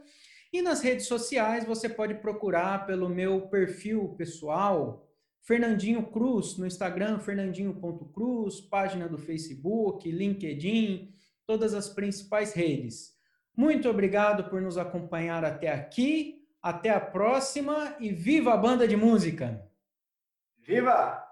E nas redes sociais, você pode procurar pelo meu perfil pessoal, Fernandinho Cruz no Instagram, fernandinho.cruz, página do Facebook, LinkedIn, todas as principais redes. Muito obrigado por nos acompanhar até aqui. Até a próxima e viva a banda de música! Viva!